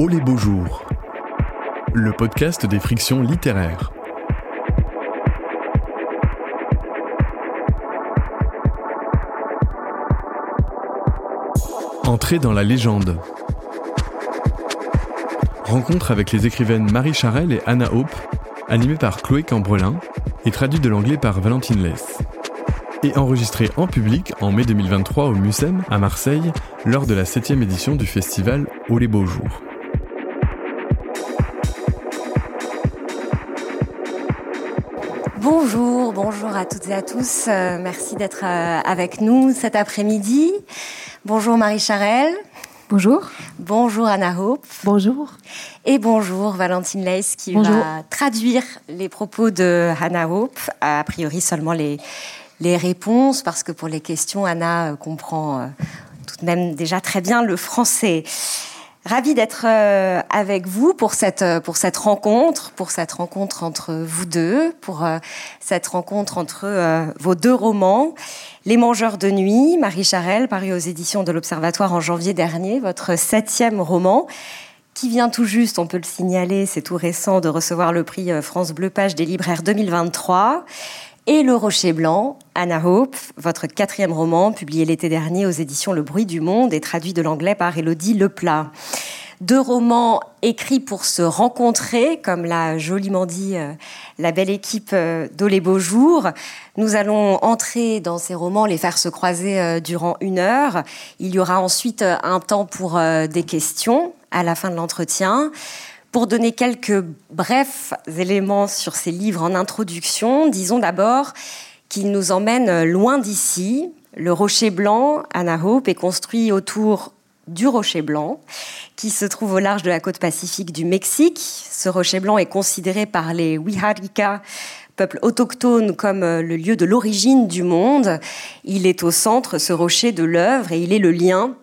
Oh les beaux jours, le podcast des frictions littéraires. Entrée dans la légende. Rencontre avec les écrivaines Marie Charelle et Anna Hope, animée par Chloé Cambrelin et traduite de l'anglais par Valentine Less et enregistré en public en mai 2023 au Mucem à Marseille lors de la 7 édition du festival Au les beaux jours. À toutes et à tous. Euh, merci d'être euh, avec nous cet après-midi. Bonjour Marie Charelle. Bonjour. Bonjour Anna Hope. Bonjour. Et bonjour Valentine Leis qui va traduire les propos de Anna Hope, a priori seulement les, les réponses, parce que pour les questions, Anna euh, comprend tout de même déjà très bien le français. Ravi d'être euh, avec vous pour cette, pour cette rencontre, pour cette rencontre entre vous deux, pour cette rencontre entre vos deux romans. Les Mangeurs de Nuit, Marie Charelle, paru aux éditions de l'Observatoire en janvier dernier, votre septième roman, qui vient tout juste, on peut le signaler, c'est tout récent, de recevoir le prix France Bleu Page des libraires 2023 et Le Rocher Blanc, Anna Hope, votre quatrième roman, publié l'été dernier aux éditions Le Bruit du Monde et traduit de l'anglais par Elodie Leplat. Deux romans écrits pour se rencontrer, comme l'a joliment dit euh, la belle équipe euh, d'Olé Beaux Jours. Nous allons entrer dans ces romans, les faire se croiser euh, durant une heure. Il y aura ensuite un temps pour des questions à la fin de l'entretien. Pour donner quelques brefs éléments sur ces livres en introduction, disons d'abord qu'ils nous emmènent loin d'ici. Le Rocher Blanc, Anna Hope, est construit autour du Rocher Blanc, qui se trouve au large de la côte pacifique du Mexique. Ce Rocher Blanc est considéré par les Wiharika, peuple autochtone, comme le lieu de l'origine du monde. Il est au centre, ce rocher, de l'œuvre, et il est le lien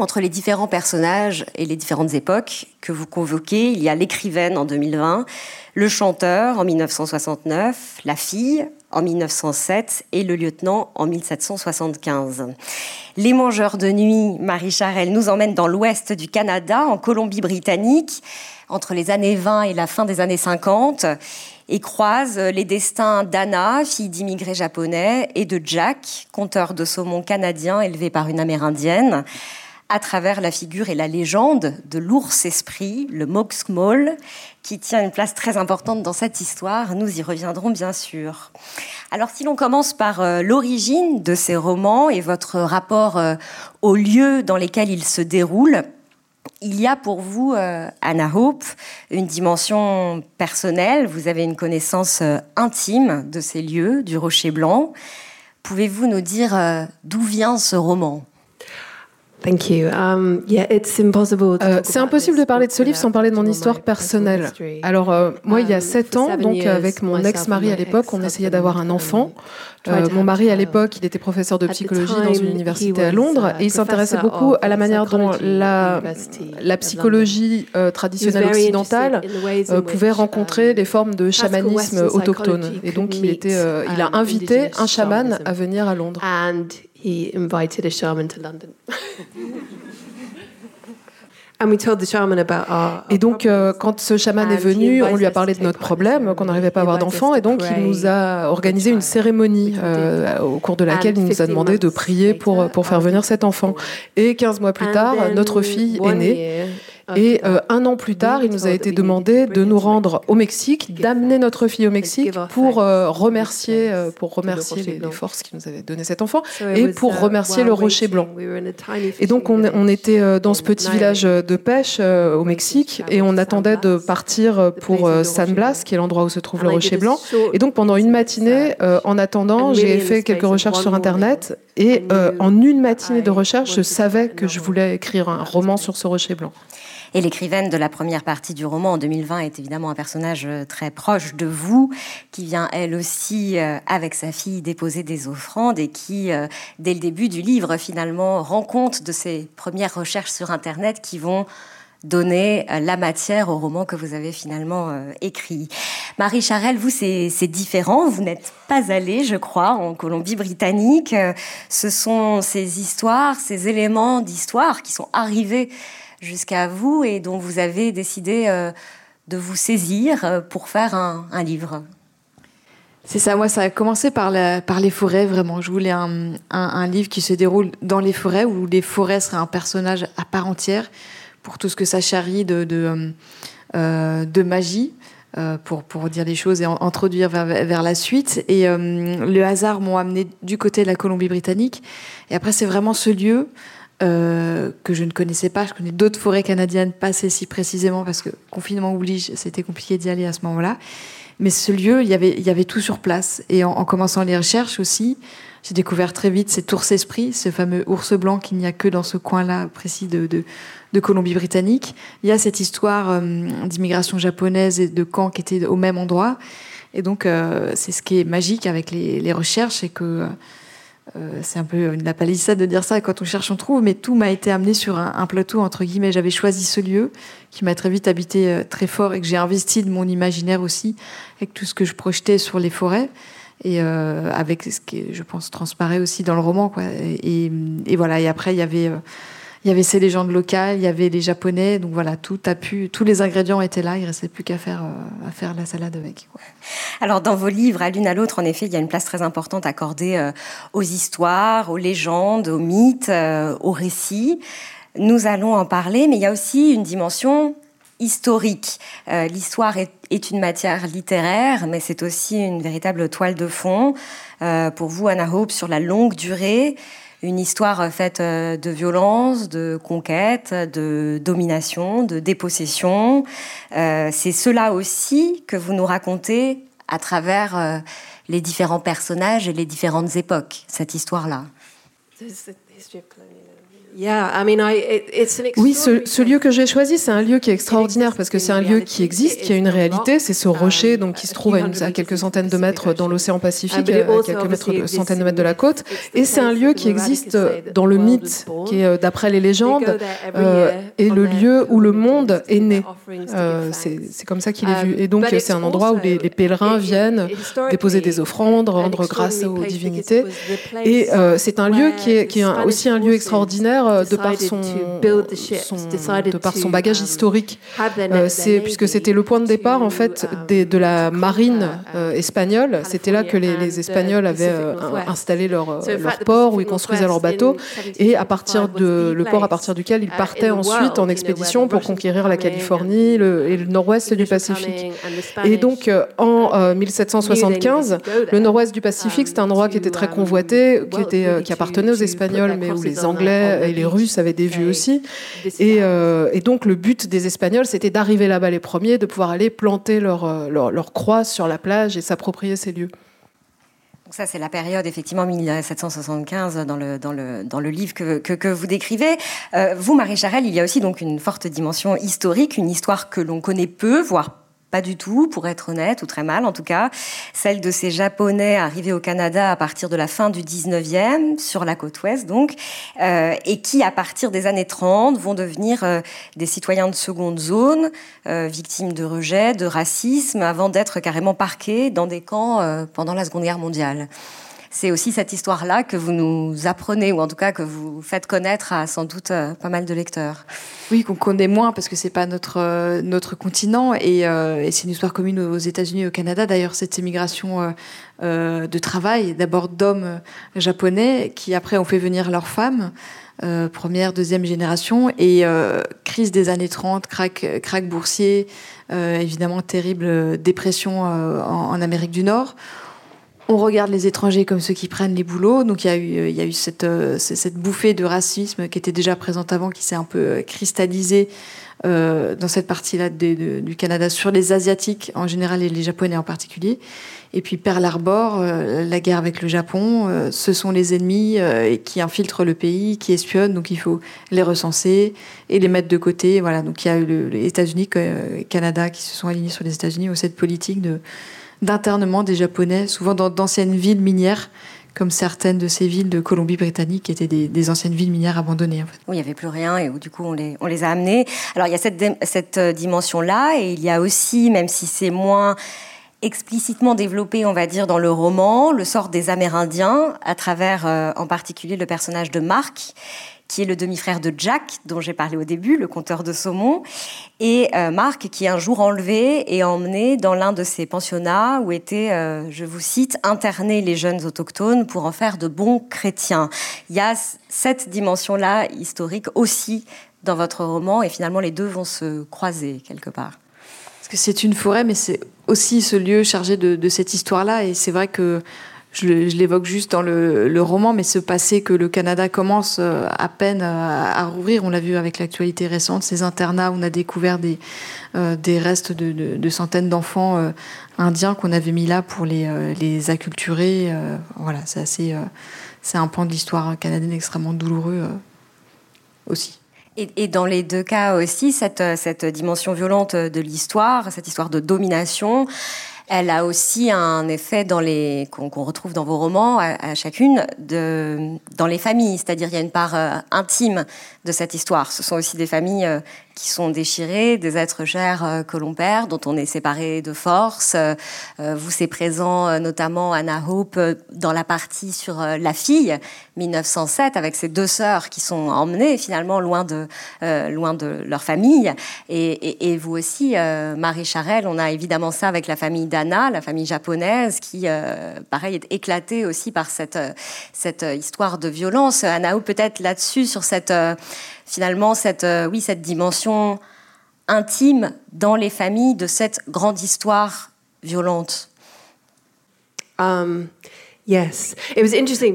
entre les différents personnages et les différentes époques que vous convoquez. Il y a l'écrivaine en 2020, le chanteur en 1969, la fille en 1907 et le lieutenant en 1775. Les mangeurs de nuit, Marie Charelle, nous emmène dans l'ouest du Canada, en Colombie-Britannique, entre les années 20 et la fin des années 50, et croise les destins d'Anna, fille d'immigrés japonais, et de Jack, conteur de saumon canadien élevé par une amérindienne à travers la figure et la légende de l'ours esprit, le Moxmol, qui tient une place très importante dans cette histoire. Nous y reviendrons bien sûr. Alors si l'on commence par euh, l'origine de ces romans et votre rapport euh, aux lieux dans lesquels ils se déroulent, il y a pour vous, euh, Anna Hope, une dimension personnelle. Vous avez une connaissance intime de ces lieux, du Rocher Blanc. Pouvez-vous nous dire d'où vient ce roman? Um, euh, c'est impossible de parler de ce livre sans parler de mon histoire personnelle. Alors, euh, moi, il y a um, sept ans, donc avec mon ex-mari à l'époque, on essayait d'avoir un enfant. Euh, mon mari, à l'époque, il était professeur de psychologie dans une université à Londres et il s'intéressait beaucoup à la manière dont la, la psychologie traditionnelle occidentale pouvait rencontrer les formes de chamanisme autochtone. Et donc, il, était, il a um, invité un chaman à venir à Londres he invited a shaman to London. Et donc, euh, quand ce chaman est venu, on lui a parlé de notre problème, qu'on n'arrivait pas à avoir d'enfants, et donc il nous a organisé une cérémonie euh, au cours de laquelle il nous a demandé de prier pour, pour faire venir cet enfant. Et 15 mois plus tard, notre fille est née. Et euh, un an plus tard, il nous a été demandé de nous rendre au Mexique, d'amener notre fille au Mexique pour euh, remercier, euh, pour remercier les, forces qui nous avaient donné cet enfant et pour remercier le Rocher Blanc. Et donc on, on était dans ce petit village de pêche au Mexique et on attendait de partir pour San Blas, qui est l'endroit où se trouve le Rocher Blanc. Et donc pendant une matinée, en attendant, j'ai fait quelques recherches sur Internet et en une matinée de recherche, je savais que je voulais écrire un roman sur ce Rocher Blanc. Et l'écrivaine de la première partie du roman en 2020 est évidemment un personnage euh, très proche de vous, qui vient elle aussi euh, avec sa fille déposer des offrandes et qui, euh, dès le début du livre, finalement rend compte de ses premières recherches sur Internet qui vont donner la matière au roman que vous avez finalement écrit. Marie Charelle, vous, c'est différent. Vous n'êtes pas allée, je crois, en Colombie-Britannique. Ce sont ces histoires, ces éléments d'histoire qui sont arrivés jusqu'à vous et dont vous avez décidé de vous saisir pour faire un, livre. C'est ça, moi ça a commencé par, les forêts vraiment. Je voulais un, livre qui se déroule dans les forêts, où les forêts seraient un personnage à part entière pour tout ce que ça charrie de, de magie. Euh, pour, dire les choses et introduire vers, la suite. Et euh, le hasard m'ont amené du côté de la Colombie-Britannique. Et après, c'est vraiment ce lieu euh, que je ne connaissais pas. Je connais d'autres forêts canadiennes, pas celle-ci précisément, parce que confinement oblige, c'était compliqué d'y aller à ce moment-là. Mais ce lieu, il y avait, y avait tout sur place. Et en, en commençant les recherches aussi, j'ai découvert très vite cet ours esprit, ce fameux ours blanc qu'il n'y a que dans ce coin-là précis de, de, de Colombie-Britannique. Il y a cette histoire euh, d'immigration japonaise et de camps qui étaient au même endroit. Et donc, euh, c'est ce qui est magique avec les, les recherches, et que euh, c'est un peu une palissade de dire ça, quand on cherche, on trouve, mais tout m'a été amené sur un, plateau, entre guillemets. J'avais choisi ce lieu qui m'a très vite habité très fort et que j'ai investi de mon imaginaire aussi, avec tout ce que je projetais sur les forêts et euh, avec ce qui, je pense, transparaît aussi dans le roman. Quoi. Et, et voilà. Et après, il y avait, euh, il y avait ces légendes locales, il y avait les Japonais. Donc voilà, tout a pu, tous les ingrédients étaient là. Il restait plus qu'à faire, euh, à faire la salade avec. Alors, dans vos livres, à l'une à l'autre, en effet, il y a une place très importante accordée euh, aux histoires, aux légendes, aux mythes, euh, aux récits. Nous allons en parler, mais il y a aussi une dimension historique. L'histoire est, une matière littéraire, mais c'est aussi une véritable toile de fond. Pour vous, Anna Hope, sur la longue durée, une histoire faite euh, de violence, de conquête, de domination, de dépossession. Euh, c'est cela aussi que vous nous racontez à travers euh, les différents personnages et les différentes époques, cette histoire-là. Oui, ce, lieu que j'ai choisi, c'est un lieu qui est extraordinaire parce que c'est un lieu qui existe, qui a une réalité. C'est ce rocher donc qui se trouve à, quelques centaines de mètres dans l'océan Pacifique, à quelques mètres centaines de mètres de la côte. Et c'est un lieu qui existe dans le mythe, qui est euh, d'après les légendes, euh, et le lieu où le monde est né. Euh, c'est comme ça qu'il est vu. Um, et donc c'est un endroit où les, pèlerins viennent déposer des offrandes, rendre grâce aux divinités. Et c'est un lieu qui est, qui est aussi un lieu extraordinaire euh, de par son, de par son bagage historique. Euh, c'est puisque c'était le point de départ en fait des, de la marine euh, espagnole. C'était là que les, les Espagnols avaient installé leur, leur port où ils construisaient leurs bateaux et à partir de le port à partir duquel ils partaient ensuite en expédition pour conquérir la Californie le, et le nord-ouest du Pacifique. Et donc en 1775, le nord-ouest du Pacifique, c'était un endroit qui était très convoité, qui était qui appartenait aux Espagnols, mais où les Anglais et les Russes avaient des vues aussi. Euh, et, donc le but des Espagnols, c'était d'arriver là-bas les premiers, de pouvoir aller planter leur, euh, leur, leur croix sur la plage et s'approprier ces lieux. Donc ça, c'est la période, effectivement, 1775 dans le, dans le, dans le livre que, que, que vous décrivez. Euh, vous, Marie Charelle, il y a aussi donc une forte dimension historique, une histoire que l'on connaît peu, voire pas du tout, pour être honnête, ou très mal en tout cas. Celle de ces Japonais arrivés au Canada à partir de la fin du 19e, sur la côte ouest donc, euh, et qui, à partir des années 30, vont devenir euh, des citoyens de seconde zone, euh, victimes de rejet, de racisme, avant d'être carrément parqués dans des camps euh, pendant la Seconde Guerre mondiale c'est aussi cette histoire-là que vous nous apprenez, ou en tout cas que vous faites connaître à sans doute euh, pas mal de lecteurs. Oui, qu'on connaît moins parce que c'est pas notre euh, notre continent et, euh, et c'est une histoire commune aux États-Unis et au Canada. D'ailleurs, cette émigration de travail, d'abord d'hommes japonais qui après ont fait venir leurs femmes. Première, deuxième génération, et crise des années 30, crack, crack boursier, évidemment terrible dépression en Amérique du Nord on regarde les étrangers comme ceux qui prennent les boulots. Donc il y a eu, euh, cette bouffée de racisme qui était déjà présente avant, qui s'est un peu euh, cristallisée euh, dans cette partie-là du Canada sur les Asiatiques en général et les Japonais en particulier. Et puis Pearl Harbor, la guerre avec le Japon, ce sont les ennemis qui infiltrent le pays, qui espionnent, donc il faut les recenser et les mettre de côté. Voilà, donc il y a eu les États-Unis, Canada qui se sont alignés sur les États-Unis, ou cette politique de d'internement des Japonais, souvent dans d'anciennes villes minières, comme certaines de ces villes de Colombie-Britannique qui étaient des, anciennes villes minières abandonnées. En il n'y avait plus rien et où du coup on les, a amenées. Alors il y a cette, cette euh, dimension-là et il y a aussi, même si c'est moins explicitement développé, on va dire, dans le roman, le sort des Amérindiens, à travers euh, en particulier le personnage de Marc, qui est le demi-frère de Jack, dont j'ai parlé au début, le conteur de saumon, et euh, Marc, qui est un jour enlevé et emmené dans l'un de ces pensionnats où étaient, euh, je vous cite, internés les jeunes autochtones pour en faire de bons chrétiens. Il y a cette dimension-là historique aussi dans votre roman, et finalement les deux vont se croiser quelque part. Parce que c'est une forêt, mais c'est aussi ce lieu chargé de cette histoire-là, et c'est vrai que je, l'évoque juste dans le, roman, mais ce passé que le Canada commence euh, à peine à, rouvrir, on l'a vu avec l'actualité récente, ces internats où on a découvert des, euh, restes de, centaines d'enfants euh, indiens qu'on avait mis là pour les, les acculturer. voilà, c'est assez, c'est un pan de l'histoire canadienne extrêmement douloureux aussi. Et, dans les deux cas aussi, cette dimension violente de l'histoire, cette histoire de domination, elle a aussi un effet dans les qu'on retrouve dans vos romans à, chacune de dans les familles, c'est-à-dire il y a une part euh, intime de cette histoire. Ce sont aussi des familles euh, qui sont déchirés, des êtres chers euh, que l'on perd, dont on est séparé de force. Euh, vous, c'est présent notamment Anna Hope dans la partie sur la fille, 1907, avec ses deux sœurs qui sont emmenées finalement loin de, loin de leur famille. Et, et, vous aussi, Marie Charelle, on a évidemment ça avec la famille d'Anna, la famille japonaise, qui, pareil, est éclatée aussi par cette, cette histoire de violence. Anna Hope, peut-être là-dessus, sur cette finalement cette, euh, oui, cette dimension intime dans les familles de cette grande histoire violente. Um, yes.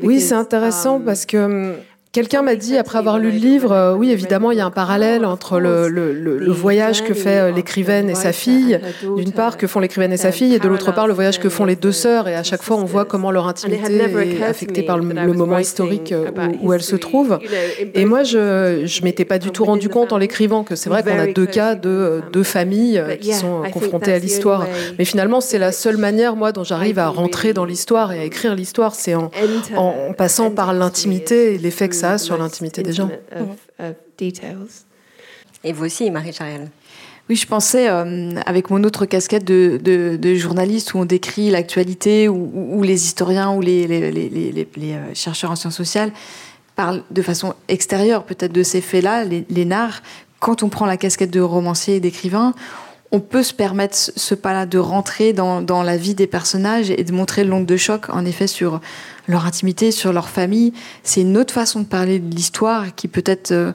oui, c'est intéressant um, parce que Quelqu'un m'a dit, après avoir lu le livre, euh, oui, évidemment, il y a un parallèle entre le, le, le, voyage que fait euh, l'écrivaine et sa fille, d'une part, que font l'écrivaine et sa fille, et de l'autre part, le voyage que font les deux sœurs. Et à chaque fois, on voit comment leur intimité est affectée par le, moment historique euh, où, où elles se trouvent. Et moi, je ne m'étais pas du tout rendu compte en l'écrivant que c'est vrai qu'on a deux cas de deux familles qui sont confrontées à l'histoire. Mais finalement, c'est la seule manière, moi, dont j'arrive à rentrer dans l'histoire et à écrire l'histoire, c'est en, en, passant par l'intimité et l'effet que ça sur l'intimité des gens. Et vous aussi, Marie Chariel oui, je pensais, euh, avec mon autre casquette de, de, journaliste, où on décrit l'actualité, où, les historiens ou les, les, les, les, euh, chercheurs en sciences sociales parlent de façon extérieure peut-être de ces faits-là, les, narrs. Quand on prend la casquette de romancier et d'écrivain, on peut se permettre ce pas-là de rentrer dans, la vie des personnages et de montrer l'onde de choc, en effet, sur leur intimité, sur leur famille. C'est une autre façon de parler de l'histoire qui peut-être euh,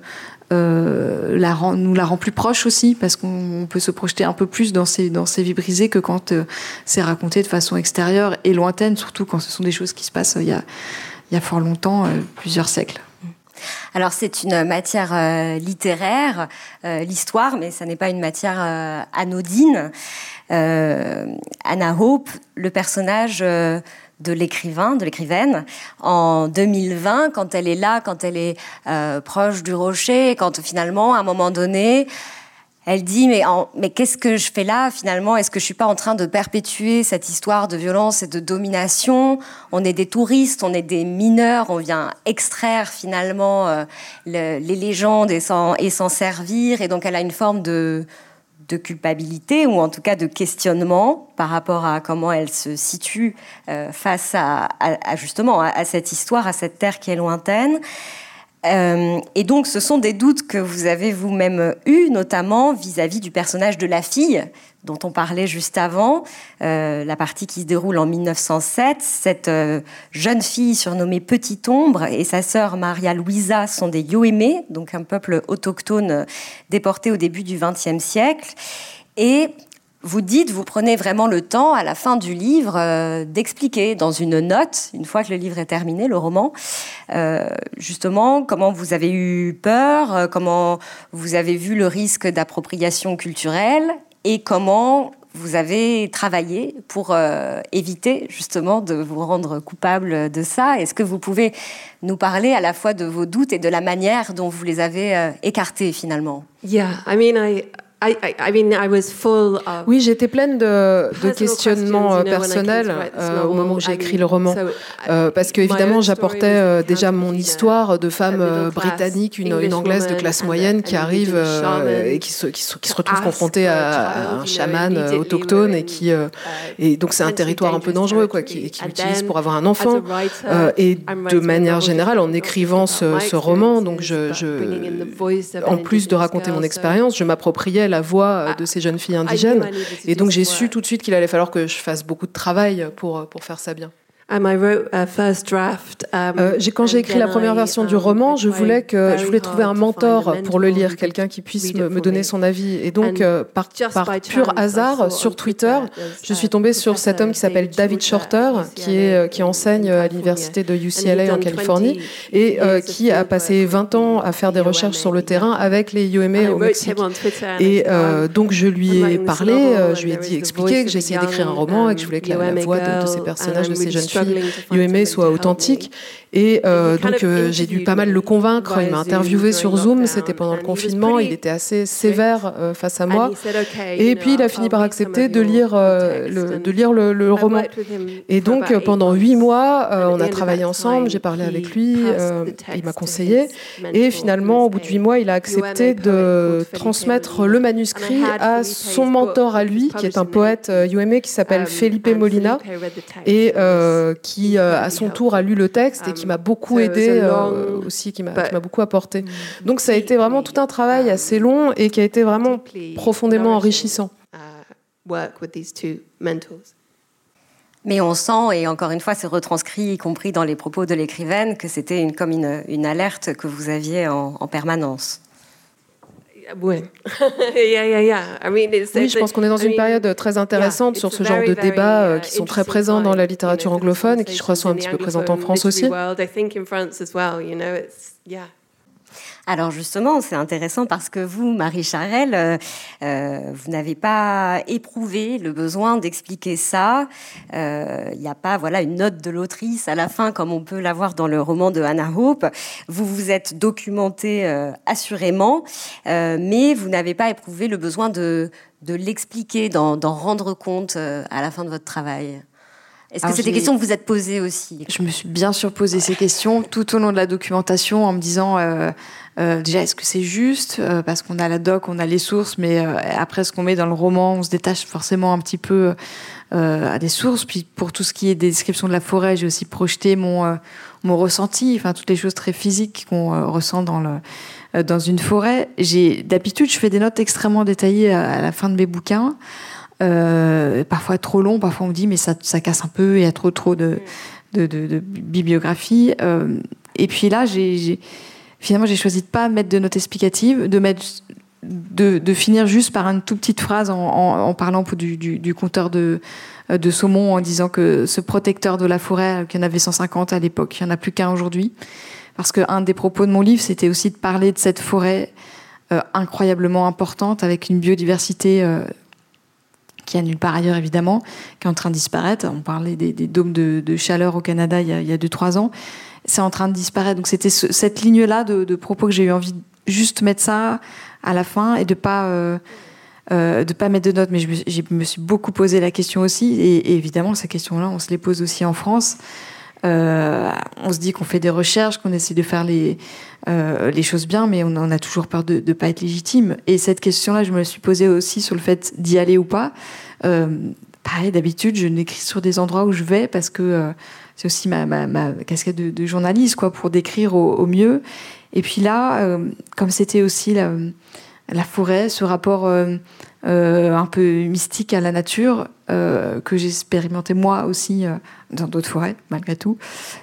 euh nous la rend plus proche aussi, parce qu'on peut se projeter un peu plus dans ces, vies brisées que quand euh, c'est raconté de façon extérieure et lointaine, surtout quand ce sont des choses qui se passent il y a fort longtemps, plusieurs siècles. Alors c'est une matière littéraire, l'histoire, mais ça n'est pas une matière anodine. Anna Hope, le personnage de l'écrivain, de l'écrivaine, en 2020, quand elle est là, quand elle est euh, proche du rocher, quand finalement, à un moment donné, elle dit mais, mais qu'est-ce que je fais là finalement? Est-ce que je suis pas en train de perpétuer cette histoire de violence et de domination? On est des touristes, on est des mineurs, on vient extraire finalement euh, les légendes et s'en servir, et donc elle a une forme de culpabilité ou en tout cas de questionnement par rapport à comment elle se situe euh, face à, justement à, cette histoire, à cette terre qui est lointaine. Euh, et donc, ce sont des doutes que vous avez vous-même eus, notamment vis-à-vis du personnage de la fille dont on parlait juste avant, euh, la partie qui se déroule en 1907. Cette euh, jeune fille surnommée Petite Ombre et sa sœur Maria Luisa sont des Yoémé, donc un peuple autochtone déporté au début du XXe siècle. Et vous dites, vous prenez vraiment le temps à la fin du livre euh, d'expliquer dans une note, une fois que le livre est terminé, le roman, euh, justement comment vous avez eu peur, euh, comment vous avez vu le risque d'appropriation culturelle et comment vous avez travaillé pour éviter justement de vous rendre coupable de ça. Est-ce que vous pouvez nous parler à la fois de vos doutes et de la manière dont vous les avez écartés finalement? Yeah, I mean, I Oui, j'étais pleine de, de questionnements euh, personnels euh, au moment où j'ai écrit le roman, euh, parce que évidemment j'apportais déjà mon histoire de femme britannique, une, une, anglaise de classe moyenne qui arrive et qui se, qui, se, qui se retrouve confrontée à, un chaman autochtone et qui et donc c'est un territoire un peu dangereux quoi, qui, qui l'utilise pour avoir un enfant. et de manière générale, en écrivant ce, ce roman, donc je, je, en plus de raconter mon expérience, je m'appropriais la voix euh, de ces jeunes filles indigènes. Et donc j'ai su tout de suite qu'il allait falloir que je fasse beaucoup de travail pour, pour faire ça bien. Um, euh, quand j'ai écrit la première version du um, roman, je voulais que je voulais trouver un mentor pour le lire, quelqu'un qui puisse me, donner son avis. Et donc, euh, par, par pur hasard, sur Twitter, je suis tombée sur cet homme qui s'appelle David Shorter, qui est euh, qui enseigne à l'université de UCLA en Californie et qui a passé 20 ans à faire des recherches sur le terrain avec les UMA au Mexique. Et donc, je lui ai parlé, je lui ai dit, expliqué que j'essayais d'écrire un roman et que je voulais que la, voix de, de ces personnages, de ces jeunes filles UMA soit authentique. Et euh, donc euh, j'ai dû pas mal le convaincre. Il m'a interviewé sur Zoom, c'était pendant le confinement. Il était assez sévère euh, face à moi. Et puis il a fini par accepter de lire, le, de lire le, roman. Et donc pendant huit mois, on a travaillé ensemble. J'ai parlé avec lui. il m'a conseillé. Et finalement, au bout de huit mois, il a accepté de transmettre le manuscrit à son mentor à lui, qui est un poète UMA qui s'appelle Felipe Molina et qui à son tour a lu le texte et qui m'a beaucoup aidé euh, aussi, qui m'a beaucoup apporté. Donc ça a été vraiment tout un travail assez long et qui a été vraiment profondément enrichissant. Uh, Mais on sent, et encore une fois, c'est retranscrit, y compris dans les propos de l'écrivaine, que c'était une, comme une, une, alerte que vous aviez en permanence. Oui. je pense qu'on est dans une période très intéressante sur ce genre de débats euh, qui sont très présents dans la littérature anglophone et qui, je crois, sont un petit peu présents en France aussi. Alors justement, c'est intéressant parce que vous, Marie Charelle, euh, euh, vous n'avez pas éprouvé le besoin d'expliquer ça. Euh, il n'y a pas voilà une note de l'autrice à la fin comme on peut l'avoir dans le roman de Hannah Hope. Vous vous êtes documenté assurément, mais vous n'avez pas éprouvé le besoin de, de l'expliquer, d'en rendre compte à la fin de votre travail. Est-ce que c'est des questions que vous êtes posées aussi Je me suis bien sûr posé ces questions tout au long de la documentation en me disant euh, euh, déjà est-ce que c'est juste euh, parce qu'on a la doc, on a les sources, mais après ce qu'on met dans le roman, on se détache forcément un petit peu à des sources. Puis pour tout ce qui est des descriptions de la forêt, j'ai aussi projeté mon mon ressenti, enfin toutes les choses très physiques qu'on ressent dans le dans une forêt. J'ai d'habitude je fais des notes extrêmement détaillées à la fin de mes bouquins. Euh, parfois trop long, parfois on me dit mais ça, ça casse un peu, il y a trop trop de, de, de, de bibliographie. Euh, et puis là, j'ai, finalement, j'ai choisi de pas mettre de notes explicatives, de mettre de, de, finir juste par une toute petite phrase en, en, en parlant du, du, du, compteur de, de saumon en disant que ce protecteur de la forêt, qu'il y en avait 150 à l'époque, il n'y en a plus qu'un aujourd'hui. Parce qu'un des propos de mon livre, c'était aussi de parler de cette forêt euh, incroyablement importante avec une biodiversité euh, qui a nulle part ailleurs évidemment, qui est en train de disparaître. On parlait des, dômes de, chaleur au Canada il y a, il 2-3 ans. C'est en train de disparaître. Donc c'était cette ligne-là de, propos que j'ai eu envie de juste mettre ça à la fin et de pas euh, euh, de pas mettre de notes. Mais je me, suis beaucoup posé la question aussi. Et, évidemment, ces questions-là, on se les pose aussi en France. Euh, on se dit qu'on fait des recherches, qu'on essaie de faire les, euh, les choses bien, mais on en a toujours peur de ne pas être légitime. Et cette question-là, je me la suis posée aussi sur le fait d'y aller ou pas. Euh, pareil, d'habitude, je n'écris sur des endroits où je vais parce que c'est aussi ma, casquette de, journaliste, quoi, pour décrire au, au mieux. Et puis là, comme c'était aussi la, la, forêt, ce rapport euh, euh, un peu mystique à la nature euh, que j'ai expérimenté moi aussi dans d'autres forêts, malgré tout,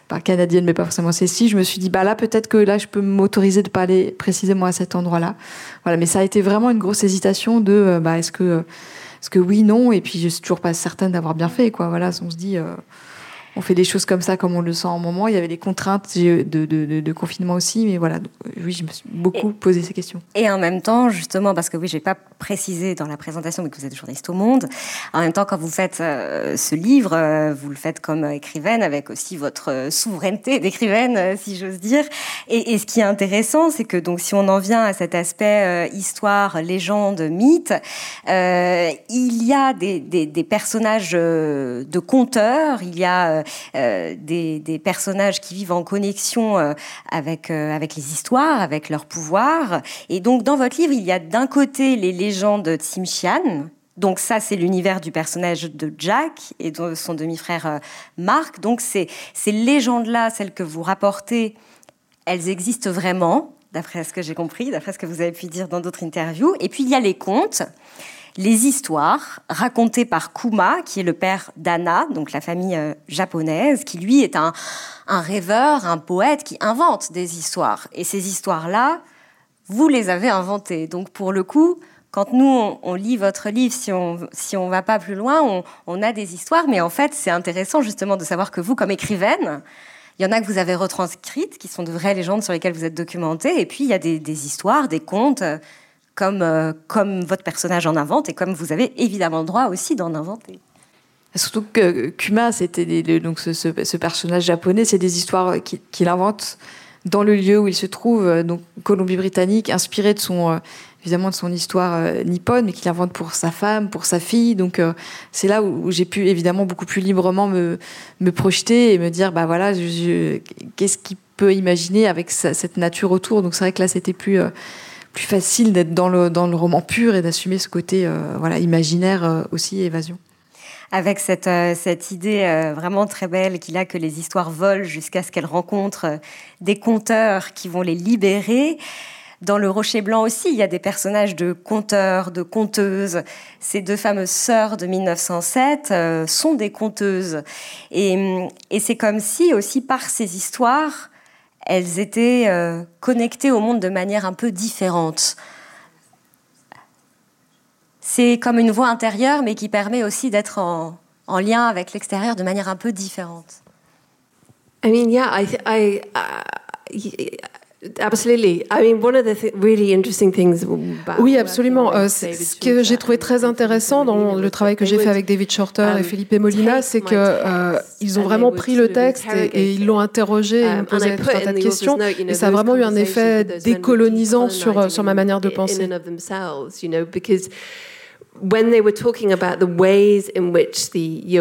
pas canadienne mais pas forcément celle-ci. Je me suis dit bah là peut-être que là je peux m'autoriser de pas aller précisément à cet endroit-là. Voilà, mais ça a été vraiment une grosse hésitation de bah est-ce que est-ce que oui non? Et puis je suis toujours pas certaine d'avoir bien fait quoi. Voilà, on se dit on fait des choses comme ça comme on le sent en moment. Il y avait des contraintes de, de, de, confinement aussi, mais voilà. oui, je me suis beaucoup posé ces questions. Et en même temps, justement, parce que oui, j'ai pas précisé dans la présentation, mais que vous êtes journaliste au Monde. En même temps, quand vous faites euh, ce livre, euh, vous le faites comme écrivaine, avec aussi votre souveraineté d'écrivaine, si j'ose dire. Et, et, ce qui est intéressant, c'est que donc si on en vient à cet aspect histoire, légende, mythe, il y a des, des, des personnages de conteurs, il y a euh, des, des, personnages qui vivent en connexion euh, avec, euh, avec les histoires, avec leur pouvoir. Et donc, dans votre livre, il y a d'un côté les légendes de donc ça, c'est l'univers du personnage de Jack et de son demi-frère Marc. Donc ces, ces légendes-là, celles que vous rapportez, elles existent vraiment, d'après ce que j'ai compris, d'après ce que vous avez pu dire dans d'autres interviews. Et puis il y a les contes les histoires racontées par Kuma, qui est le père d'Anna, donc la famille euh, japonaise, qui lui est un, rêveur, un poète qui invente des histoires. Et ces histoires-là, vous les avez inventées. Donc pour le coup, quand nous, on, lit votre livre, si on si on va pas plus loin, on, a des histoires, mais en fait, c'est intéressant justement de savoir que vous, comme écrivaine, il y en a que vous avez retranscrites, qui sont de vraies légendes sur lesquelles vous êtes documentée, et puis il y a des, des histoires, des contes comme, euh, comme votre personnage en invente et comme vous avez évidemment le droit aussi d'en inventer. Surtout que Kuma, c'était donc ce, personnage japonais, c'est des histoires qu'il invente dans le lieu où il se trouve, euh, donc Colombie-Britannique, inspiré de son euh, évidemment de son histoire nippone, mais qu'il invente pour sa femme, pour sa fille. Donc c'est là où, j'ai pu évidemment beaucoup plus librement me, me projeter et me dire bah voilà, qu'est-ce qu'il peut imaginer avec cette nature autour. Donc c'est vrai que là c'était plus plus facile d'être dans le, dans le roman pur et d'assumer ce côté euh, voilà, imaginaire euh, aussi, évasion. Avec cette, euh, cette idée vraiment très belle qu'il a que les histoires volent jusqu'à ce qu'elles rencontrent des conteurs qui vont les libérer. Dans le Rocher Blanc aussi, il y a des personnages de conteurs, de conteuses. Ces deux fameuses sœurs de 1907 sont des conteuses. Et, et c'est comme si aussi par ces histoires, elles étaient euh, connectées au monde de manière un peu différente. C'est comme une voie intérieure, mais qui permet aussi d'être en, en, lien avec l'extérieur de manière un peu différente. Oui, absolument. Euh, ce que j'ai trouvé très intéressant dans le travail que j'ai fait avec David Shorter et um, Felipe Molina, c'est que euh, ils ont vraiment pris le texte et, ils l'ont interrogé et me posaient tout un tas de questions. Et ça a vraiment eu un effet décolonisant sur, sur ma manière de penser. when they were talking about the ways in which the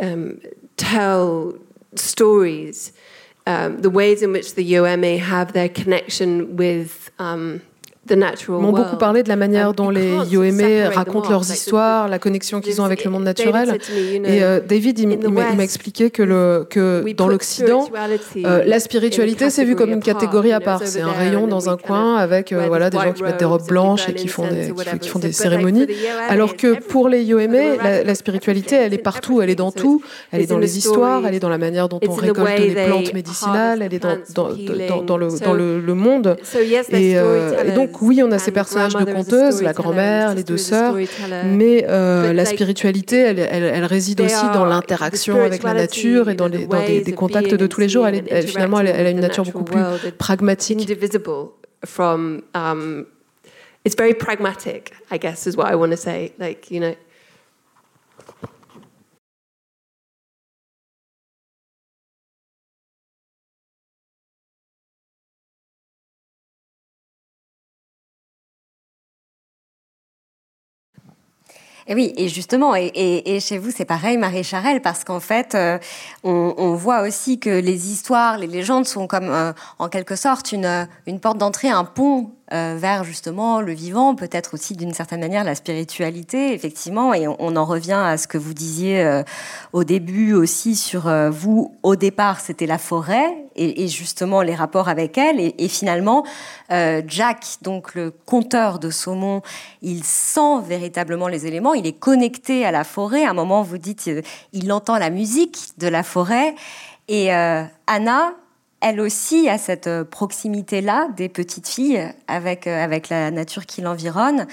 um, tell stories, um, the ways in which the UMA have their connection with um, m'ont beaucoup parlé de la manière dont les Yoeme racontent leurs histoires, la connexion qu'ils ont avec le monde naturel. Et euh, David, il, m'a expliqué que, le, que dans l'Occident, euh, la spiritualité, c'est vu comme une catégorie à part. C'est un rayon dans un coin avec euh, voilà, des gens qui mettent des robes blanches et qui font des, qui, font des cérémonies. Alors que pour les Yoeme, la, la, spiritualité, elle est partout, elle est dans tout. Elle est dans les histoires, elle est dans la manière dont on récolte les plantes médicinales, elle est dans, dans, dans, dans le, dans le, le monde. Et, et donc, oui, on a ces personnages de conteuses, la grand-mère, les deux sœurs, mais euh, la spiritualité, elle, réside aussi dans l'interaction avec la nature et dans, les, dans des, contacts de tous les jours. Elle, finalement, elle, a une nature beaucoup plus pragmatique. Um, it's very pragmatic, I guess, is what I want to say. Like, you know, Et oui, et justement, et, chez vous, c'est pareil, Marie Charelle, parce qu'en fait, euh, on, voit aussi que les histoires, les légendes sont comme, euh, en quelque sorte, une, une porte d'entrée, un pont euh, vers justement le vivant, peut-être aussi d'une certaine manière la spiritualité, effectivement. Et on, en revient à ce que vous disiez euh, au début aussi sur euh, vous. Au départ, c'était la forêt et, justement les rapports avec elle. Et, et finalement, Jack, donc le conteur de saumon, il sent véritablement les éléments. Il est connecté à la forêt. À un moment, vous dites, il entend la musique de la forêt. Et Anna, elle aussi a cette euh, proximité-là des petites filles avec, euh, avec la nature qui l'environne.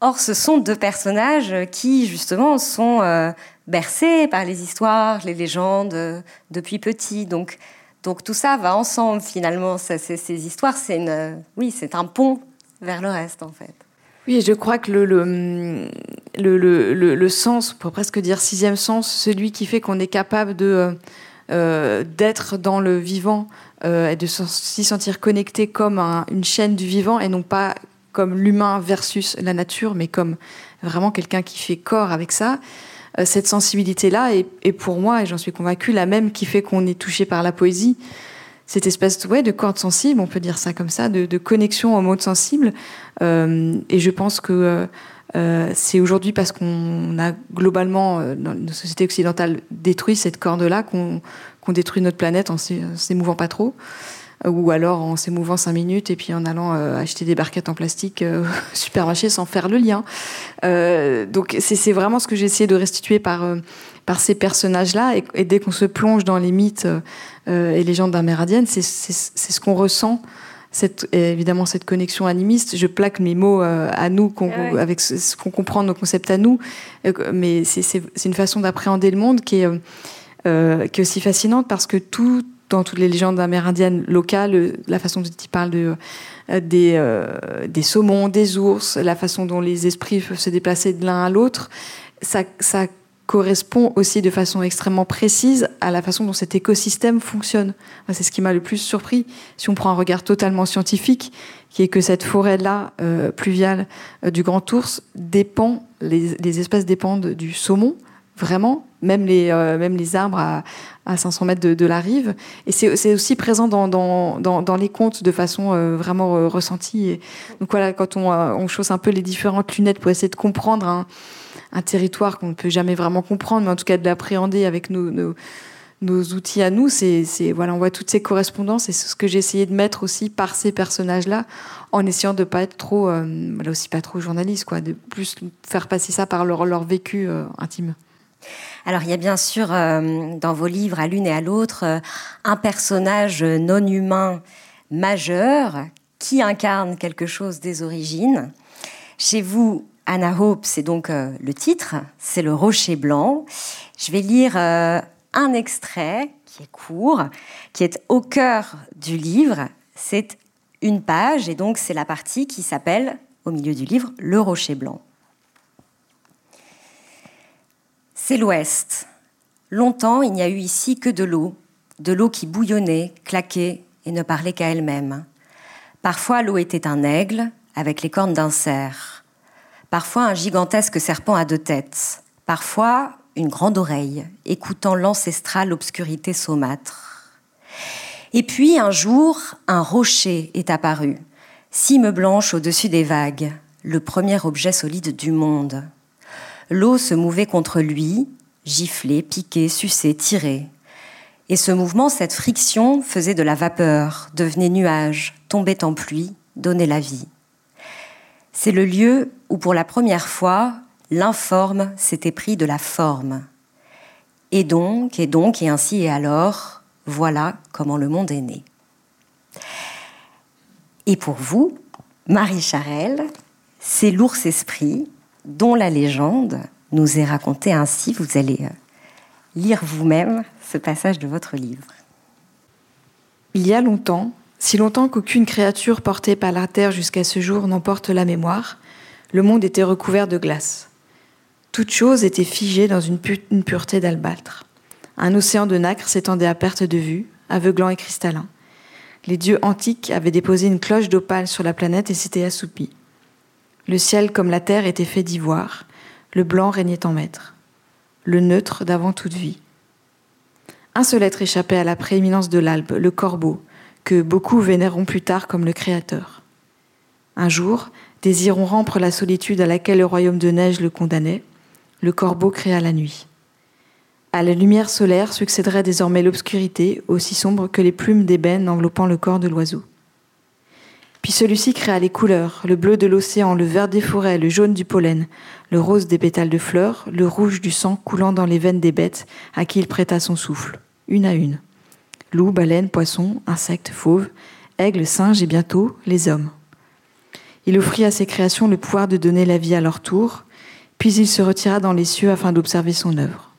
Or, ce sont deux personnages qui, justement, sont euh, bercé par les histoires, les légendes depuis petit. Donc, donc tout ça va ensemble finalement. ces histoires, c'est une, oui, c'est un pont vers le reste en fait. Oui, je crois que le, le, le, le, sens, on pourrait presque dire sixième sens, celui qui fait qu'on est capable de euh, d'être dans le vivant euh, et de s'y sentir connecté comme une chaîne du vivant et non pas comme l'humain versus la nature, mais comme vraiment quelqu'un qui fait corps avec ça. Euh, cette sensibilité-là est, pour moi, et j'en suis convaincue, la même qui fait qu'on est touché par la poésie. Cette espèce de corde sensible, on peut dire ça comme ça, de, connexion au mode sensible. et je pense que c'est aujourd'hui parce qu'on a globalement, dans nos sociétés occidentales, détruit cette corde-là qu'on détruit notre planète en s'émouvant pas trop ou alors en s'émouvant cinq minutes et puis en allant euh, acheter des barquettes en plastique euh, super supermarché sans faire le lien. Euh, donc c'est vraiment ce que j'ai essayé de restituer par, par ces personnages-là. Et, dès qu'on se plonge dans les mythes et légendes amérindiennes, c'est ce qu'on ressent cette, évidemment cette connexion animiste. Je plaque mes mots euh, à nous, ah avec ce, qu'on comprend nos concepts à nous, euh, mais c'est une façon d'appréhender le monde qui est, euh, qui est aussi fascinante parce que tout, dans toutes les légendes amérindiennes locales, la façon dont il parle de, des, des saumons, des ours, la façon dont les esprits peuvent se déplacer de l'un à l'autre, ça, ça correspond aussi de façon extrêmement précise à la façon dont cet écosystème fonctionne. C'est ce qui m'a le plus surpris. Si on prend un regard totalement scientifique, qui est que cette forêt-là, euh, pluviale euh, du Grand Ours, dépend, les, espèces dépendent du saumon, vraiment, même les, euh, même les arbres à, à 500 mètres de, la rive. Et c'est aussi présent dans, les contes de façon vraiment ressentie. Et donc voilà, quand on, on chausse un peu les différentes lunettes pour essayer de comprendre un territoire qu'on ne peut jamais vraiment comprendre, mais en tout cas de l'appréhender avec nos, outils à nous. C'est, voilà, on voit toutes ces correspondances et c'est ce que j'ai essayé de mettre aussi par ces personnages-là, en essayant de pas être trop, euh, là aussi pas trop journaliste, quoi, de plus faire passer ça par leur, vécu euh, intime. Alors il y a bien sûr euh, dans vos livres, à l'une et à l'autre, un personnage non humain majeur qui incarne quelque chose des origines. Chez vous, Anna Hope, c'est donc euh, le titre, c'est le rocher blanc. Je vais lire euh, un extrait qui est court, qui est au cœur du livre. C'est une page et donc c'est la partie qui s'appelle, au milieu du livre, le rocher blanc. C'est l'ouest. Longtemps, il n'y a eu ici que de l'eau, de l'eau qui bouillonnait, claquait et ne parlait qu'à elle-même. Parfois, l'eau était un aigle avec les cornes d'un cerf parfois un gigantesque serpent à deux têtes, parfois une grande oreille, écoutant l'ancestrale obscurité saumâtre. Et puis un jour, un rocher est apparu, cime blanche au-dessus des vagues, le premier objet solide du monde. L'eau se mouvait contre lui, giflait, piquait, suçait, tirait. Et ce mouvement, cette friction, faisait de la vapeur, devenait nuage, tombait en pluie, donnait la vie. C'est le lieu où pour la première fois, l'informe s'était pris de la forme. Et donc, et donc, et ainsi et alors, voilà comment le monde est né. Et pour vous, Marie Charelle, c'est l'ours esprit dont la légende nous est racontée ainsi. Vous allez euh, lire vous-même ce passage de votre livre. Il y a longtemps, si longtemps qu'aucune créature portée par la terre jusqu'à ce jour n'emporte la mémoire, le monde était recouvert de glace. Toute chose était figée dans une, pureté d'albâtre. Un océan de nacre s'étendait à perte de vue, aveuglant et cristallin. Les dieux antiques avaient déposé une cloche d'opale sur la planète et s'étaient assoupis. Le ciel comme la terre était fait d'ivoire, le blanc régnait en maître, le neutre d'avant toute vie. Un seul être échappait à la prééminence de l'albe, le corbeau, que beaucoup vénéreront plus tard comme le Créateur. Un jour, désirant rompre la solitude à laquelle le royaume de neige le condamnait, le corbeau créa la nuit. À la lumière solaire succéderait désormais l'obscurité, aussi sombre que les plumes d'ébène enveloppant le corps de l'oiseau. Puis celui-ci créa les couleurs, le bleu de l'océan, le vert des forêts, le jaune du pollen, le rose des pétales de fleurs, le rouge du sang coulant dans les veines des bêtes à qui il prêta son souffle, une à une loups, baleines, poissons, insectes, fauves, aigles, singes et bientôt les hommes. Il offrit à ses créations le pouvoir de donner la vie à leur tour, puis il se retira dans les cieux afin d'observer son œuvre.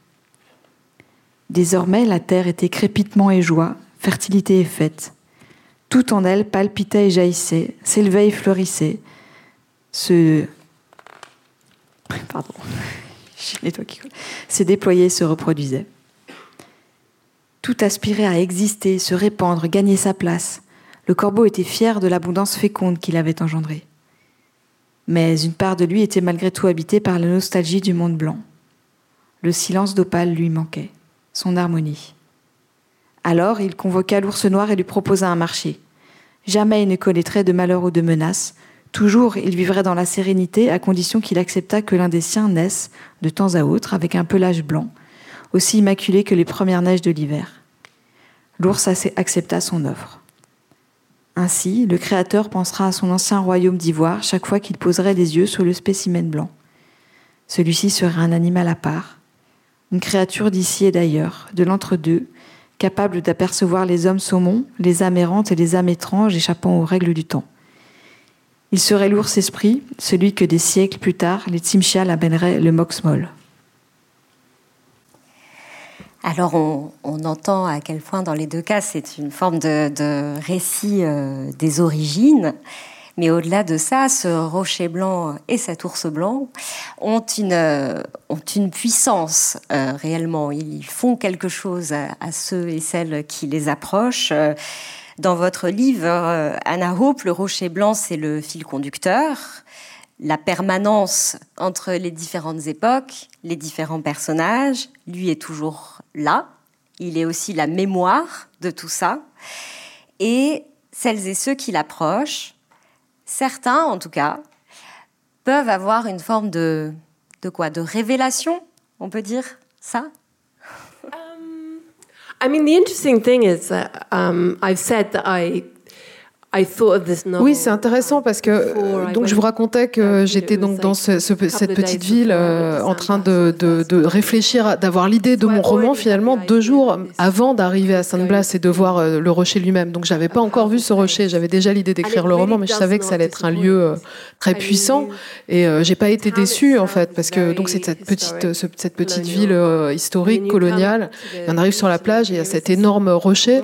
Désormais, la terre était crépitement et joie, fertilité et fête. Tout en elle palpitait et jaillissait, s'élevait et fleurissait, se... Pardon. Déployait et se reproduisait. Tout aspirait à exister, se répandre, gagner sa place. Le corbeau était fier de l'abondance féconde qu'il avait engendrée. Mais une part de lui était malgré tout habitée par la nostalgie du monde blanc. Le silence d'Opale lui manquait, son harmonie. Alors il convoqua l'ours noir et lui proposa un marché. Jamais il ne connaîtrait de malheur ou de menace. Toujours il vivrait dans la sérénité à condition qu'il acceptât que l'un des siens naisse, de temps à autre, avec un pelage blanc, aussi immaculé que les premières neiges de l'hiver. L'ours accepta son offre. Ainsi, le Créateur pensera à son ancien royaume d'ivoire chaque fois qu'il poserait les yeux sur le spécimen blanc. Celui-ci serait un animal à part, une créature d'ici et d'ailleurs, de l'entre-deux, capable d'apercevoir les hommes saumons, les âmes errantes et les âmes étranges échappant aux règles du temps. Il serait l'ours esprit, celui que des siècles plus tard les Tsimshial amèneraient le Moxmol. Alors on, entend à quel point dans les deux cas c'est une forme de, récit euh, des origines, mais au-delà de ça, ce rocher blanc et cet ours blanc ont une, euh, ont une puissance euh, réellement. Ils font quelque chose à, ceux et celles qui les approchent. Dans votre livre, Anna Hope, le rocher blanc, c'est le fil conducteur la permanence entre les différentes époques, les différents personnages. Lui est toujours là. Il est aussi la mémoire de tout ça. Et celles et ceux qui l'approchent, certains en tout cas, peuvent avoir une forme de, de quoi? De révélation, on peut dire ça? Um, I mean, the interesting thing is that um, I've said that I oui, c'est intéressant parce que donc je vous racontais que j'étais donc dans ce, cette petite ville euh, en train de, de, de réfléchir, d'avoir l'idée de mon roman finalement deux jours avant d'arriver à Saint-Blas et de voir euh, le rocher lui-même. Donc j'avais pas encore vu ce rocher, j'avais déjà l'idée d'écrire le roman, mais je savais que ça allait être un lieu euh, très puissant. et j'ai pas été déçue en fait parce que donc c'est cette petite cette petite ville historique coloniale. on arrive sur la plage et il y a cet énorme rocher.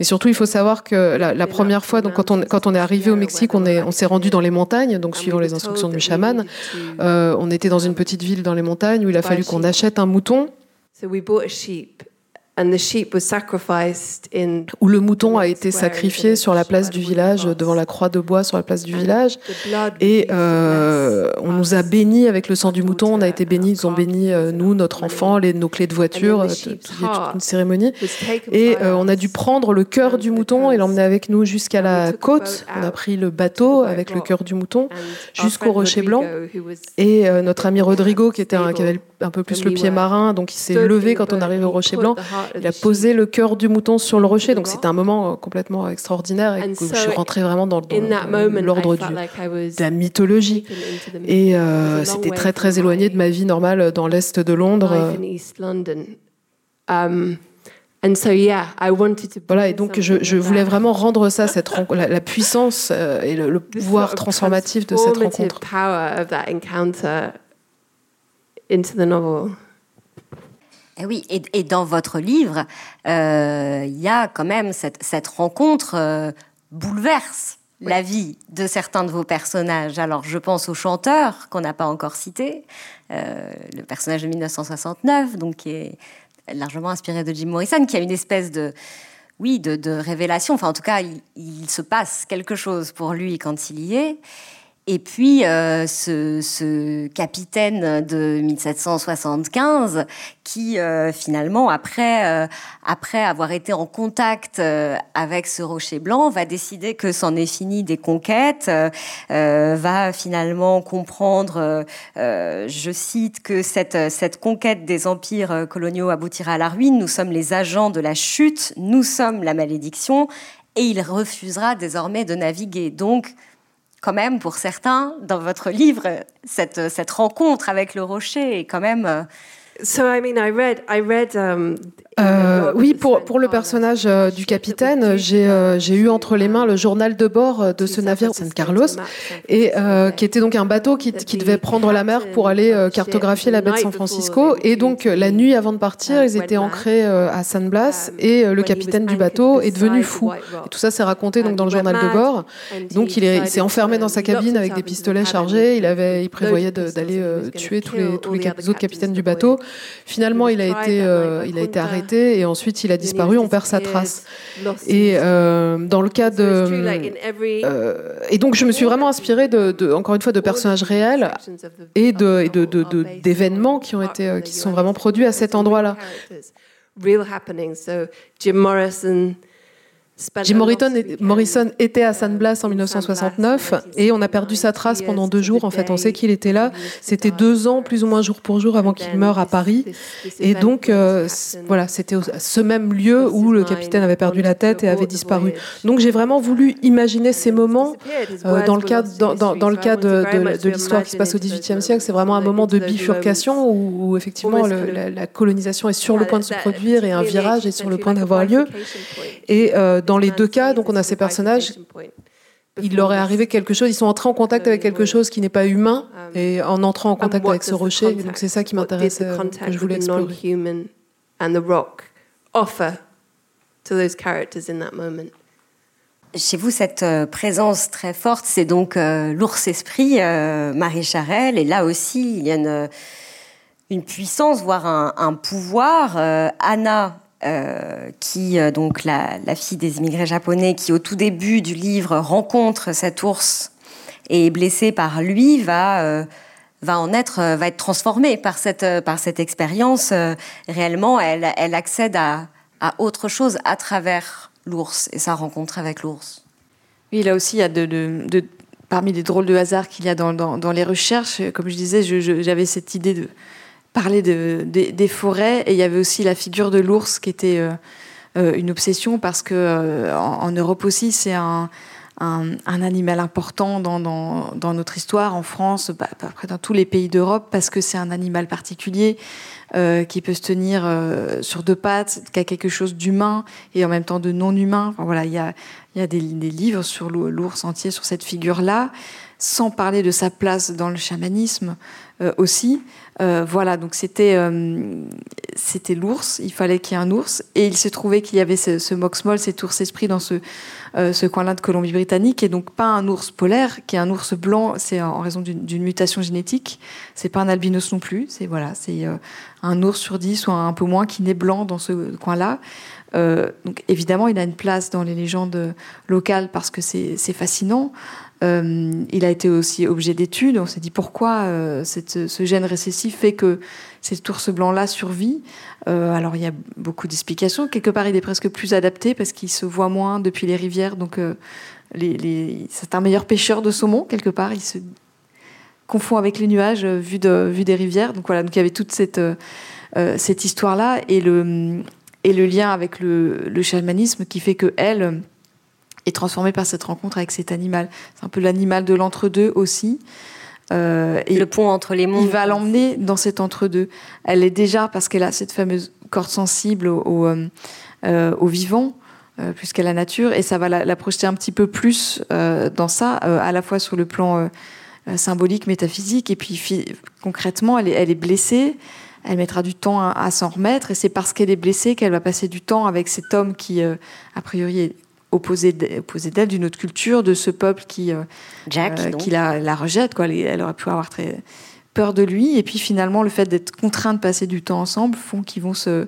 Et surtout, il faut savoir que la, première fois, donc quand on, quand on est arrivé au Mexique, on s'est on s'est rendu dans les montagnes, donc suivant les instructions du chaman. Euh, on était dans une petite ville dans les montagnes où il a fallu qu'on achète un mouton où le mouton a été sacrifié sur la place du village, devant la croix de bois sur la place du village. Et euh, on nous a bénis avec le sang du mouton. On a été bénis, ils ont béni euh, nous, notre enfant, les, nos clés de voiture. Il y a toute une cérémonie. Et euh, on a dû prendre le cœur du mouton et l'emmener avec nous jusqu'à la côte. On a pris le bateau avec le cœur du mouton jusqu'au rocher blanc. Et notre ami Rodrigo, qui, était un, qui avait un peu plus le pied marin, donc il s'est levé quand on arrive au rocher blanc. Il a posé le cœur du mouton sur le rocher, donc c'était un moment euh, complètement extraordinaire et je suis rentrée vraiment dans, l'ordre de la mythologie. Et euh, c'était très très éloigné de ma vie normale dans l'est de Londres. Um, voilà, et donc je, voulais vraiment rendre ça, cette la, la puissance euh, et le, pouvoir transformatif de cette rencontre. Eh oui, et, dans votre livre, euh, il y a quand même cette, rencontre euh, bouleverse la vie de certains de vos personnages. Alors, je pense au chanteur qu'on n'a pas encore cité, euh, le personnage de 1969, donc qui est largement inspiré de Jim Morrison, qui a une espèce de oui, de, révélation. Enfin, en tout cas, il, se passe quelque chose pour lui quand il y est. Et puis, euh, ce, capitaine de 1775 qui, euh, finalement, après, euh, après avoir été en contact avec ce rocher blanc, va décider que c'en est fini des conquêtes, va finalement comprendre, je cite, que cette, cette conquête des empires coloniaux aboutira à la ruine. Nous sommes les agents de la chute, nous sommes la malédiction, et il refusera désormais de naviguer. Donc, quand même, pour certains, dans votre livre, cette, rencontre avec le rocher est quand même... Euh, so, I mean, I read, I read, um, euh, Oui, pour, pour le personnage euh, du capitaine, j'ai euh, eu entre les mains le journal de bord de ce navire San Carlos, et qui était donc un bateau qui, qui, devait prendre la mer pour aller cartographier la baie de San Francisco. Et donc la nuit avant de partir, ils étaient ancrés à San Blas, et le capitaine du bateau est devenu fou. Et tout ça s'est raconté donc dans le journal de bord. Donc il s'est enfermé dans sa cabine avec des pistolets chargés. Il avait, il prévoyait d'aller tuer tous les, tous les, autres capitaines du bateau. Finalement, il a été, il a été arrêté et ensuite il a disparu, on perd sa trace. Et euh, dans le cas de... Euh, et donc je me suis vraiment inspirée, de, encore une fois, de personnages réels et d'événements de, qui, ont été, qui sont vraiment produits à cet endroit-là. Jim Morrison, Jim Morrison, était à San Blas en 1969 et on a perdu sa trace pendant deux jours. En fait, on sait qu'il était là. C'était deux ans, plus ou moins jour pour jour, avant qu'il meure à Paris. Et donc, euh, voilà, c'était ce même lieu où le capitaine avait perdu la tête et avait disparu. Donc, j'ai vraiment voulu imaginer ces moments euh, dans le cadre, dans, le cadre de, l'histoire qui se passe au XVIIIe siècle. C'est vraiment un moment de bifurcation où, effectivement la, la, colonisation est sur le point de se produire et un virage est sur le point d'avoir lieu. Et euh, dans les deux cas, donc on a ces personnages, il leur est arrivé quelque chose, ils sont entrés en contact avec quelque chose qui n'est pas humain, et en entrant en contact avec ce rocher, c'est ça qui m'intéresse, euh, que je voulais explorer. Chez vous, cette euh, présence très forte, c'est donc l'ours esprit, Marie Charelle, et là aussi, il y a une, puissance, voire un pouvoir. Anna, euh, qui euh, donc la, fille des immigrés japonais, qui au tout début du livre rencontre cet ours et est blessée par lui, va euh, va en être va être transformée par cette par cette expérience. réellement, elle elle accède à, à autre chose à travers l'ours et sa rencontre avec l'ours. Oui, là aussi, il y a de, de, parmi les drôles de hasard qu'il y a dans, dans, dans, les recherches, comme je disais, j'avais cette idée de parler de, des forêts et il y avait aussi la figure de l'ours qui était euh, euh, une obsession parce que euh, en, Europe aussi c'est un, animal important dans, notre histoire en France, bah, après dans tous les pays d'Europe parce que c'est un animal particulier qui peut se tenir sur deux pattes, qui a quelque chose d'humain et en même temps de non humain. Voilà, il y a, il y a des, des livres sur l'ours entier sur cette figure là, sans parler de sa place dans le chamanisme aussi. Euh, voilà, donc c'était euh, c'était l'ours. Il fallait qu'il y ait un ours, et il se trouvait qu'il y avait ce, ce moxmol, cet ours esprit dans ce euh, ce coin-là de Colombie-Britannique, et donc pas un ours polaire, qui est un ours blanc. C'est en raison d'une mutation génétique. C'est pas un albinos non plus. C'est voilà, c'est un ours sur dix ou un peu moins qui naît blanc dans ce coin-là. donc évidemment, il a une place dans les légendes locales parce que c'est fascinant. Euh, il a été aussi objet d'études. On s'est dit pourquoi euh, ce gène récessif fait que cet ours blanc-là survit? Euh, alors il y a beaucoup d'explications. Quelque part, il est presque plus adapté parce qu'il se voit moins depuis les rivières. Donc les, les... c'est un meilleur pêcheur de saumon quelque part. Il se confond avec les nuages vu, de, vu des rivières. Donc voilà. Donc il y avait toute cette histoire-là et le et le lien avec le, le chamanisme qui fait que elle est transformée par cette rencontre avec cet animal. C'est un peu l'animal de l'entre-deux aussi. Euh, et le pont entre les mondes. Il va l'emmener dans cet entre-deux. Elle est déjà, parce qu'elle a cette fameuse corde sensible au, au, euh, euh vivant, euh, plus qu'à la nature, et ça va la, projeter un petit peu plus dans ça, à la fois sur le plan symbolique, métaphysique, et puis concrètement, elle est, elle est blessée. Elle mettra du temps à, à s'en remettre, et c'est parce qu'elle est blessée qu'elle va passer du temps avec cet homme qui, a priori, est opposée d'elle, d'une autre culture, de ce peuple qui, euh, euh, qui la, rejette. Quoi. Elle aurait pu avoir très peur de lui. Et puis finalement, le fait d'être contraint de passer du temps ensemble font qu'ils vont se,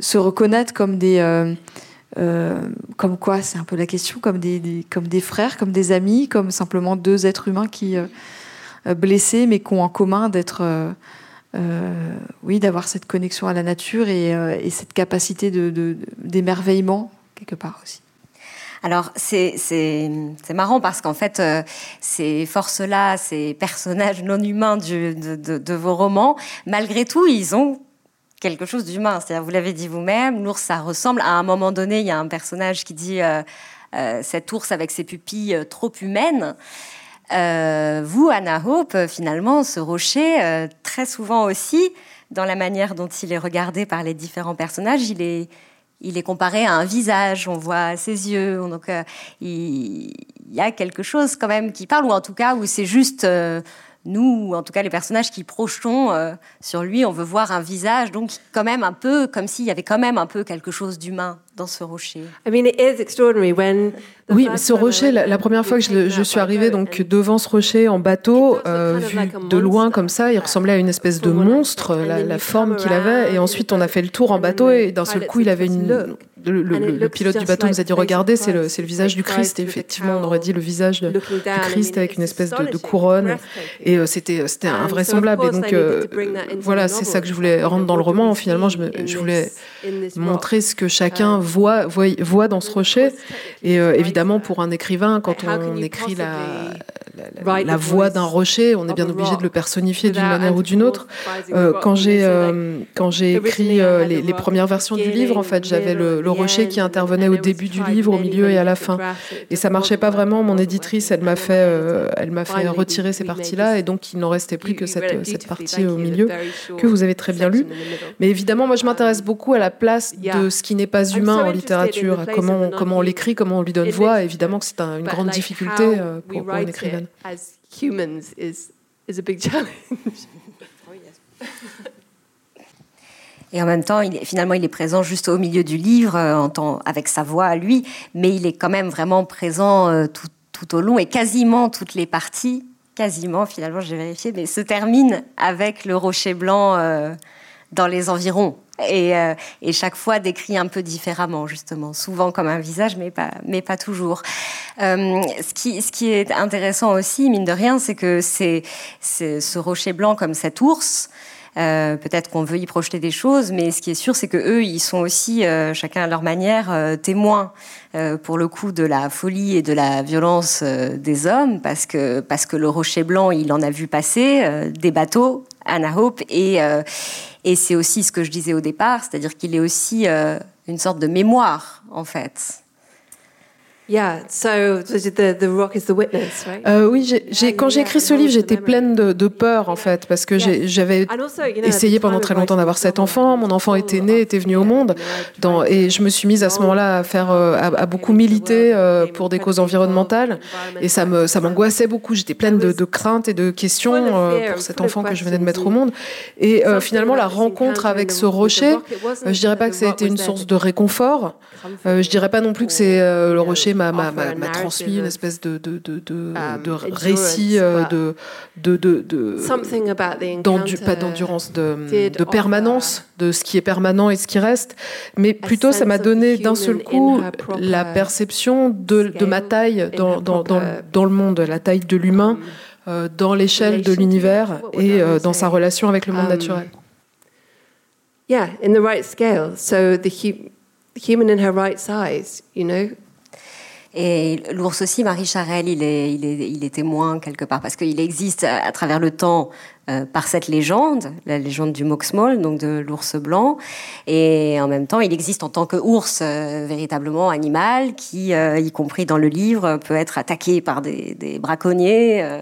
se reconnaître comme des... Euh, comme quoi, c'est un peu la question, comme des, comme des frères, comme des amis, comme simplement deux êtres humains qui blessés, mais qui ont en commun d'être, oui, d'avoir cette connexion à la nature et, et cette capacité de, d'émerveillement quelque part aussi. Alors c'est marrant parce qu'en fait euh, ces forces-là, ces personnages non humains de, de, vos romans, malgré tout, ils ont quelque chose d'humain. C'est-à-dire, vous l'avez dit vous-même, l'ours, ça ressemble. À un moment donné, il y a un personnage qui dit euh, euh, cet ours avec ses pupilles trop humaines. vous, Anna Hope, finalement, ce rocher, très souvent aussi, dans la manière dont il est regardé par les différents personnages. Il est, il est comparé à un visage, on voit ses yeux, donc euh, il, y a quelque chose quand même qui parle, ou en tout cas où c'est juste euh, nous, ou en tout cas les personnages qui projetons euh, sur lui, on veut voir un visage, donc quand même un peu comme s'il y avait quand même un peu quelque chose d'humain dans ce rocher. Oui, ce rocher, la, première fois que je, suis arrivée donc devant ce rocher en bateau, euh, vu de loin comme ça, il ressemblait à une espèce de monstre, la, forme qu'il avait. Et ensuite, on a fait le tour en bateau et d'un seul coup, il avait une. Le, pilote du bateau nous a dit regardez, c'est le, le, visage du Christ. Et effectivement, on aurait dit le visage du Christ avec une espèce de, couronne. Et euh, c'était c'était invraisemblable. Et donc euh, voilà, c'est ça que je voulais rendre dans le roman. Finalement, je, je voulais montrer ce que chacun voit, voit, voit dans ce rocher. Et évidemment, pour un écrivain, quand on écrit la, la, voix d'un rocher, on est bien obligé de le personnifier d'une manière ou d'une autre. Euh, quand j'ai euh, quand j'ai écrit euh, les, premières versions du livre, en fait, j'avais le, rocher qui intervenait au début du livre, au milieu et à la fin. Et ça marchait pas vraiment. Mon éditrice, elle m'a fait elle m'a fait retirer ces parties-là, et donc il n'en restait plus que cette, cette partie au milieu que vous avez très bien lu. Mais évidemment, moi, je m'intéresse beaucoup à la place de ce qui n'est pas humain en littérature, à comment comment on l'écrit, comment on lui donne voix. Évidemment que c'est une grande difficulté pour, pour une écrivaine. as humans is, is a big challenge. Et en même temps, finalement, il est présent juste au milieu du livre, euh, avec sa voix à lui, mais il est quand même vraiment présent euh, tout, au long et quasiment toutes les parties, quasiment finalement, j'ai vérifié, mais se terminent avec le rocher blanc euh, dans les environs. Et, chaque fois décrit un peu différemment, justement, souvent comme un visage, mais pas, toujours. Ce, qui, est intéressant aussi, mine de rien, c'est que ce rocher blanc comme cet ours. Euh, peut-être qu'on veut y projeter des choses, mais ce qui est sûr, c'est que eux, ils sont aussi, chacun à leur manière, témoins pour le coup de la folie et de la violence des hommes, parce que parce que le rocher blanc, il en a vu passer des bateaux, Anna Hope, et et c'est aussi ce que je disais au départ, c'est-à-dire qu'il est aussi euh, une sorte de mémoire, en fait. Yeah, so the, the rock is the witness, right? Euh, oui, quand j'ai écrit ce livre, j'étais pleine de, de, peur en fait, parce que j'avais essayé pendant très longtemps d'avoir cet enfant. Mon enfant était né, était venu au monde, dans, et je me suis mise à ce moment-là à faire, euh, à, beaucoup militer euh, pour des causes environnementales, et ça me, ça m'angoissait beaucoup. J'étais pleine de, de, craintes et de questions pour cet enfant que je venais de mettre au monde. Et finalement, la rencontre avec ce rocher, je dirais pas que ça a été une source de réconfort. je dirais pas non plus que c'est le rocher m'a transmis une espèce de, de, de, de, um, de récit euh, de, de, de, pas d'endurance, de, de permanence, de ce qui est permanent et ce qui reste, mais plutôt ça m'a donné d'un seul coup la perception de, de ma taille dans, dans, dans, dans, le monde, la taille de l'humain, um, euh, dans l'échelle de l'univers et euh, dans sa relation avec le monde um, naturel. Yeah, in the right scale. So the human in her right size, you know? Et l'ours aussi, Marie Charelle, il est, il, est, il est témoin quelque part, parce qu'il existe à, travers le temps euh, par cette légende, la légende du Moxmol, donc de l'ours blanc, et en même temps, il existe en tant que ours euh, véritablement animal, qui, euh, y compris dans le livre, peut être attaqué par des, braconniers.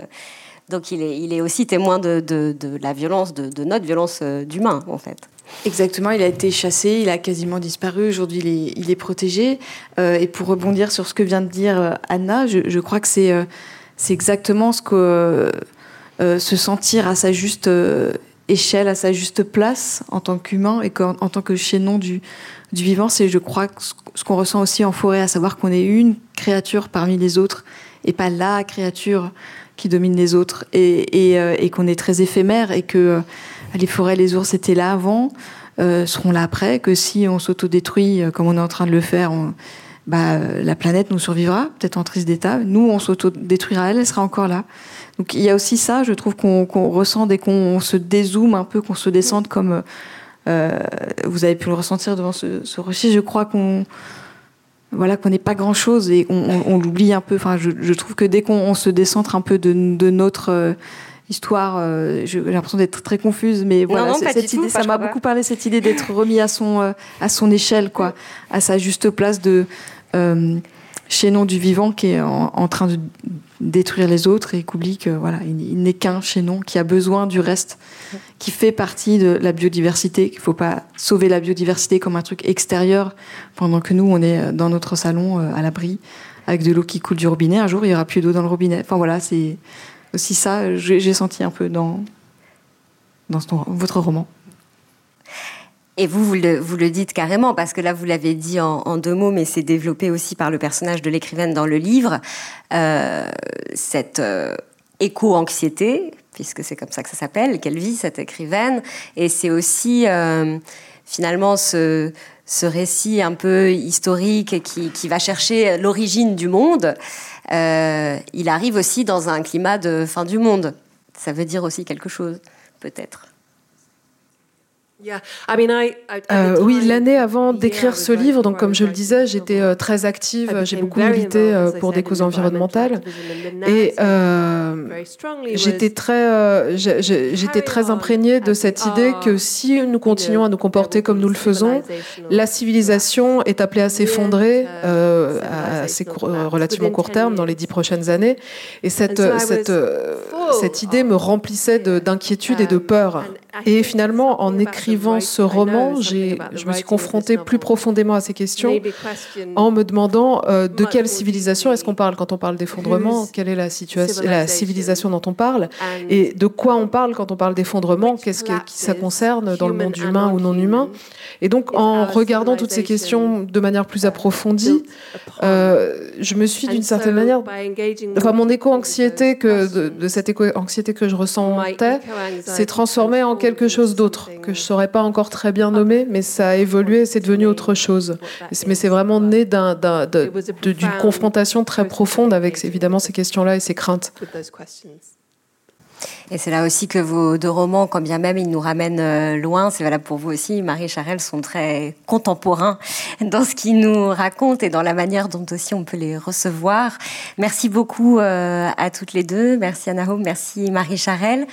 donc il est, il est aussi témoin de la violence, de, de notre violence d'humain, en fait. Exactement, il a été chassé, il a quasiment disparu, aujourd'hui il est, protégé. Euh, et pour rebondir sur ce que vient de dire euh, Anna, je, crois que c'est euh, exactement ce que se sentir à sa juste échelle, à sa juste place en tant qu'humain et en, tant que chaînon du, du vivant, c'est je crois ce qu'on ressent aussi en forêt, à savoir qu'on est une créature parmi les autres et pas la créature qui domine les autres et, et qu'on est très éphémère et que les forêts, les ours étaient là avant, euh, seront là après, que si on s'autodétruit euh, comme on est en train de le faire, bah, la planète nous survivra, peut-être en triste d'état. Nous, on s'autodétruira, elle, elle sera encore là. Donc il y a aussi ça, je trouve qu'on ressent dès qu'on se dézoome un peu, qu'on se descende comme euh, vous avez pu le ressentir devant ce, ce rocher. Je crois qu'on voilà qu'on n'est pas grand chose et on, l'oublie un peu. Enfin, je, trouve que dès qu'on se décentre un peu de notre histoire. Euh, j'ai l'impression d'être très confuse, mais voilà, cette idée, ça m'a beaucoup parlé cette idée d'être remis à son euh, à son échelle, quoi, à sa juste place de. Euh, chaînon du vivant qui est en, train de détruire les autres et qu'oublie que voilà, il, n'est qu'un chaînon qui a besoin du reste, qui fait partie de la biodiversité. Qu'il faut pas sauver la biodiversité comme un truc extérieur pendant que nous on est dans notre salon euh, à l'abri avec de l'eau qui coule du robinet. Un jour il y aura plus d'eau dans le robinet. Enfin voilà, c'est aussi ça. J'ai senti un peu dans dans votre roman. Et vous, vous le, dites carrément, parce que là, vous l'avez dit en, deux mots, mais c'est développé aussi par le personnage de l'écrivaine dans le livre, euh, cette euh, éco-anxiété, puisque c'est comme ça que ça s'appelle, qu'elle vit, cette écrivaine. Et c'est aussi, euh, finalement, ce, récit un peu historique qui, qui va chercher l'origine du monde. Il arrive aussi dans un climat de fin du monde. Ça veut dire aussi quelque chose, peut-être. Euh, oui, l'année avant d'écrire ce livre, donc comme je le disais, j'étais euh, très active, j'ai beaucoup milité euh, pour des causes environnementales. et j'étais très, j'étais très imprégnée de cette idée que si nous continuons à nous comporter comme nous le faisons, la civilisation est appelée à s'effondrer à assez relativement court terme, dans les dix prochaines années. Et cette, cette, cette idée me remplissait d'inquiétude et de peur. Et finalement, en écrivant ce roman, je me suis confrontée plus profondément à ces questions en me demandant euh, de quelle civilisation est-ce qu'on parle quand on parle d'effondrement, quelle est la, situation, la civilisation dont on parle, et de quoi on parle quand on parle d'effondrement, qu'est-ce que qui ça concerne dans le monde humain ou non humain. Et donc, en regardant toutes ces questions de manière plus approfondie, euh, je me suis d'une certaine manière, enfin, mon éco-anxiété que de, cette éco-anxiété que je ressentais, s'est transformée en quelque chose d'autre que je saurais pas encore très bien nommer, mais ça a évolué, c'est devenu autre chose. Mais c'est vraiment né d'une confrontation très profonde avec évidemment ces questions-là et ces craintes. Et c'est là aussi que vos deux romans, quand bien même ils nous ramènent euh, loin, c'est valable pour vous aussi, Marie Charelle, sont très contemporains dans ce qu'ils nous racontent et dans la manière dont aussi on peut les recevoir. Merci beaucoup euh, à toutes les deux. Merci Anna Home, merci Marie Charelle.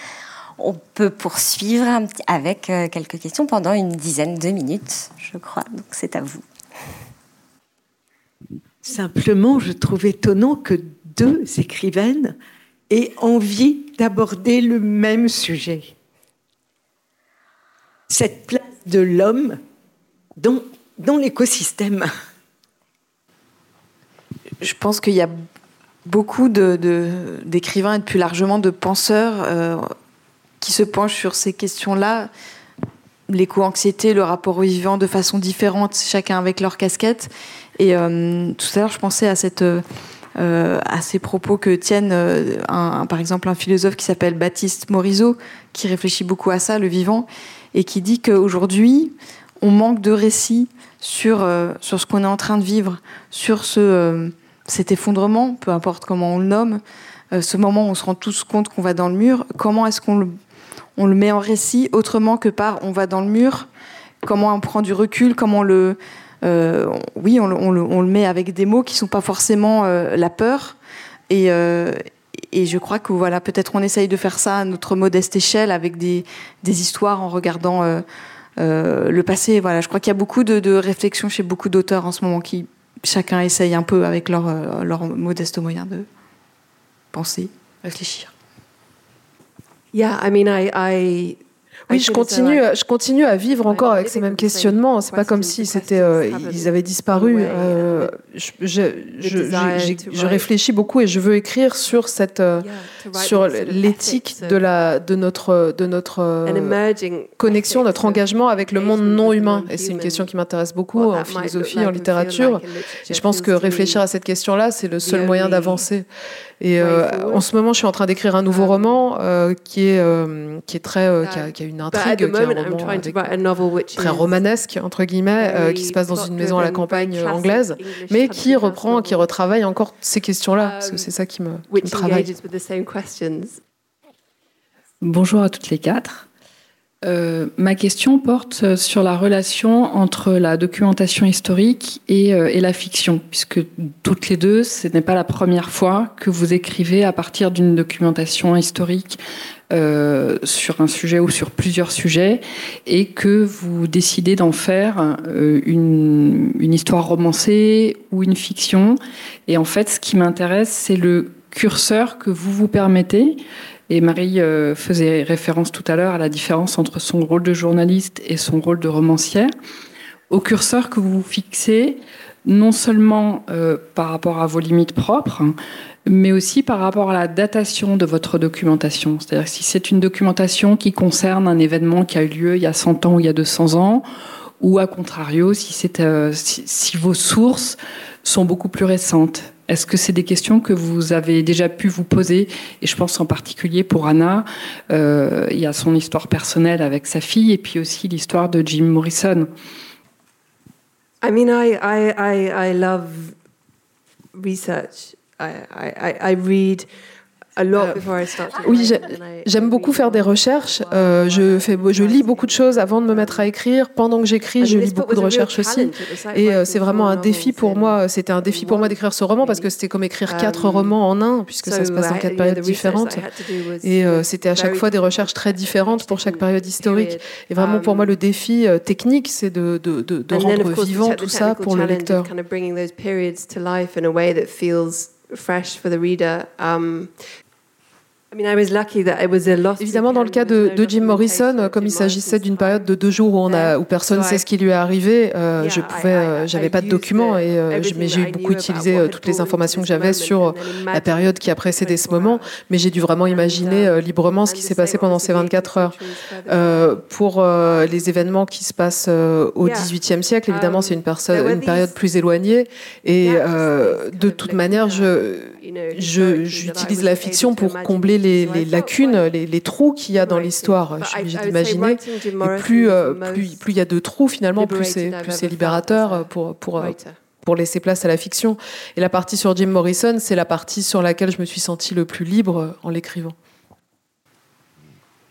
On peut poursuivre avec euh, quelques questions pendant une dizaine de minutes, je crois. Donc c'est à vous. Simplement, je trouve étonnant que deux écrivaines aient envie d'aborder le même sujet. Cette place de l'homme dans, dans l'écosystème. Je pense qu'il y a beaucoup d'écrivains de, et plus largement de penseurs euh, qui se penchent sur ces questions-là, l'éco-anxiété, le rapport au vivant de façon différente, chacun avec leur casquette. Et euh, tout à l'heure, je pensais à cette euh, à ces propos que tiennent, euh, par exemple, un philosophe qui s'appelle Baptiste Morisot, qui réfléchit beaucoup à ça, le vivant, et qui dit qu'aujourd'hui, on manque de récits sur, sur ce qu'on est en train de vivre, sur ce, cet effondrement, peu importe comment on le nomme, ce moment où on se rend tous compte qu'on va dans le mur, comment est-ce qu'on on le met en récit autrement que par on va dans le mur, comment on prend du recul, comment on le, euh, oui, on, le, met avec des mots qui sont pas forcément euh, la peur. Et, euh, et je crois que voilà, peut-être on essaye de faire ça à notre modeste échelle avec des, des histoires en regardant le passé. Voilà, je crois qu'il y a beaucoup de, de réflexions chez beaucoup d'auteurs en ce moment qui chacun essaye un peu avec leur, leur modeste moyen de penser, réfléchir. Yeah, I mean, I, I oui, je continue, je continue à vivre encore avec ces mêmes questionnements. C'est pas comme si c'était, euh, ils avaient disparu. Euh, je, je, je, je, réfléchis beaucoup et je veux écrire sur cette, euh, sur l'éthique de la, de notre, de notre connexion, notre engagement avec le monde non humain. Et c'est une question qui m'intéresse beaucoup en philosophie, en littérature. Et je pense que réfléchir à cette question-là, c'est le seul moyen d'avancer. Et en ce moment, je suis en train d'écrire un nouveau um, roman qui est qui est très qui a, qui a une une intrigue, qui est un roman très romanesque entre guillemets, euh, qui se passe dans une maison à la campagne anglaise, mais qui reprend, qui retravaille encore ces questions-là, parce que c'est ça qui me, qui me travaille. Bonjour à toutes les quatre. Euh, ma question porte sur la relation entre la documentation historique et, euh, et, la fiction, puisque toutes les deux, ce n'est pas la première fois que vous écrivez à partir d'une documentation historique euh, sur un sujet ou sur plusieurs sujets, et que vous décidez d'en faire euh, une histoire romancée ou une fiction. Et en fait, ce qui m'intéresse, c'est le curseur que vous vous permettez et Marie euh, faisait référence tout à l'heure à la différence entre son rôle de journaliste et son rôle de romancière. Au curseur que vous fixez, non seulement euh, par rapport à vos limites propres, mais aussi par rapport à la datation de votre documentation. C'est-à-dire si c'est une documentation qui concerne un événement qui a eu lieu il y a 100 ans ou il y a 200 ans, ou à contrario, si, euh, si, si vos sources sont beaucoup plus récentes. Est-ce que c'est des questions que vous avez déjà pu vous poser Et je pense en particulier pour Anna, euh, il y a son histoire personnelle avec sa fille et puis aussi l'histoire de Jim Morrison. I mean, I, I, I, I love research. I, I, I read euh, oui, j'aime beaucoup faire des recherches. Euh, je, fais, je lis beaucoup de choses avant de me mettre à écrire. Pendant que j'écris, je lis beaucoup de recherches aussi. Et euh, c'est vraiment un défi pour moi. C'était un défi pour moi d'écrire ce roman parce que c'était comme écrire quatre um, romans en un, puisque ça se passe dans quatre périodes différentes. Et c'était à chaque fois des recherches très différentes pour chaque période historique. Et vraiment, pour moi, le défi technique, c'est de, de, de, de rendre vivant tout ça pour le lecteur. fresh for the reader. Um, Évidemment, dans le cas de, Jim Morrison, comme il s'agissait d'une période de deux jours où, on a, où personne ne sait ce qui lui est arrivé, euh, je pouvais, euh, j'avais pas de documents, et, euh, mais j'ai beaucoup utilisé toutes les informations que j'avais sur la période qui a précédé ce moment, mais j'ai dû vraiment imaginer librement ce qui s'est passé pendant ces 24 heures. pour les événements qui se passent au XVIIIe siècle, évidemment, c'est une, une période plus éloignée, et de toute manière, je j'utilise la fiction pour combler les, lacunes, les, trous qu'il y a dans l'histoire. Je suis obligée d'imaginer. Et plus, euh, plus, plus il y a de trous, finalement, plus c'est libérateur pour, pour, euh, pour laisser place à la fiction. Et la partie sur Jim Morrison, c'est la partie sur laquelle je me suis sentie le plus libre en l'écrivant.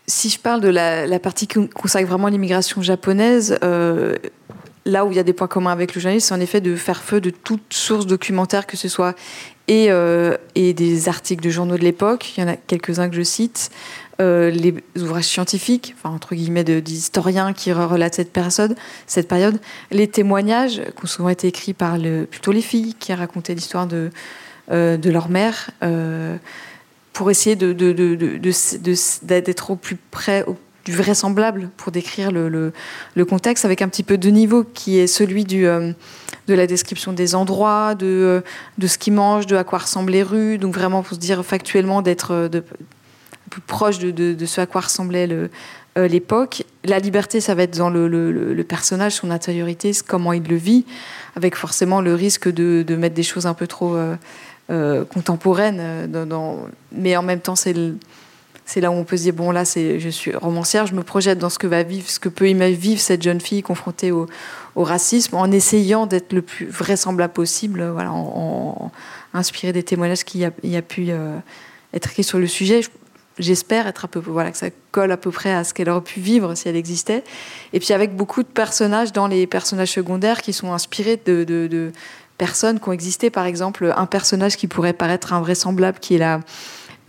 Si je parle de la, partie qui consacre vraiment l'immigration japonaise, euh, là où il y a des points communs avec le journalisme, c'est en effet de faire feu de toute source documentaire, que ce soit et, euh, et des articles de journaux de l'époque. Il y en a quelques-uns que je cite. Euh, les ouvrages scientifiques, entre guillemets, d'historiens qui relatent cette période, cette période, les témoignages qui ont souvent été écrits par plutôt les filles qui racontaient l'histoire de, euh, de leur mère, pour essayer de, de, d'être au plus près du vraisemblable pour décrire le, le, le, contexte avec un petit peu de niveau qui est celui du de la description des endroits, de, euh, de ce qu'ils mangent, de à quoi ressemblent les rues. Donc vraiment pour se dire factuellement d'être euh, plus proche de, de, ce à quoi ressemblait le, euh, l'époque. La liberté, ça va être dans le, le, personnage, son intériorité, comment il le vit, avec forcément le risque de, de mettre des choses un peu trop contemporaines. Dans, Mais en même temps, c'est c'est là où on peut se dire bon là c'est je suis romancière je me projette dans ce que va vivre ce que peut vivre cette jeune fille confrontée au, racisme en essayant d'être le plus vraisemblable possible, voilà, en, inspiré des témoignages qu'il y a, y a pu euh, être écrits sur le sujet. J'espère être un peu, voilà, que ça colle à peu près à ce qu'elle aurait pu vivre si elle existait. Et puis avec beaucoup de personnages dans les personnages secondaires qui sont inspirés de, de, personnes qui ont existé. Par exemple, un personnage qui pourrait paraître invraisemblable, qui est la,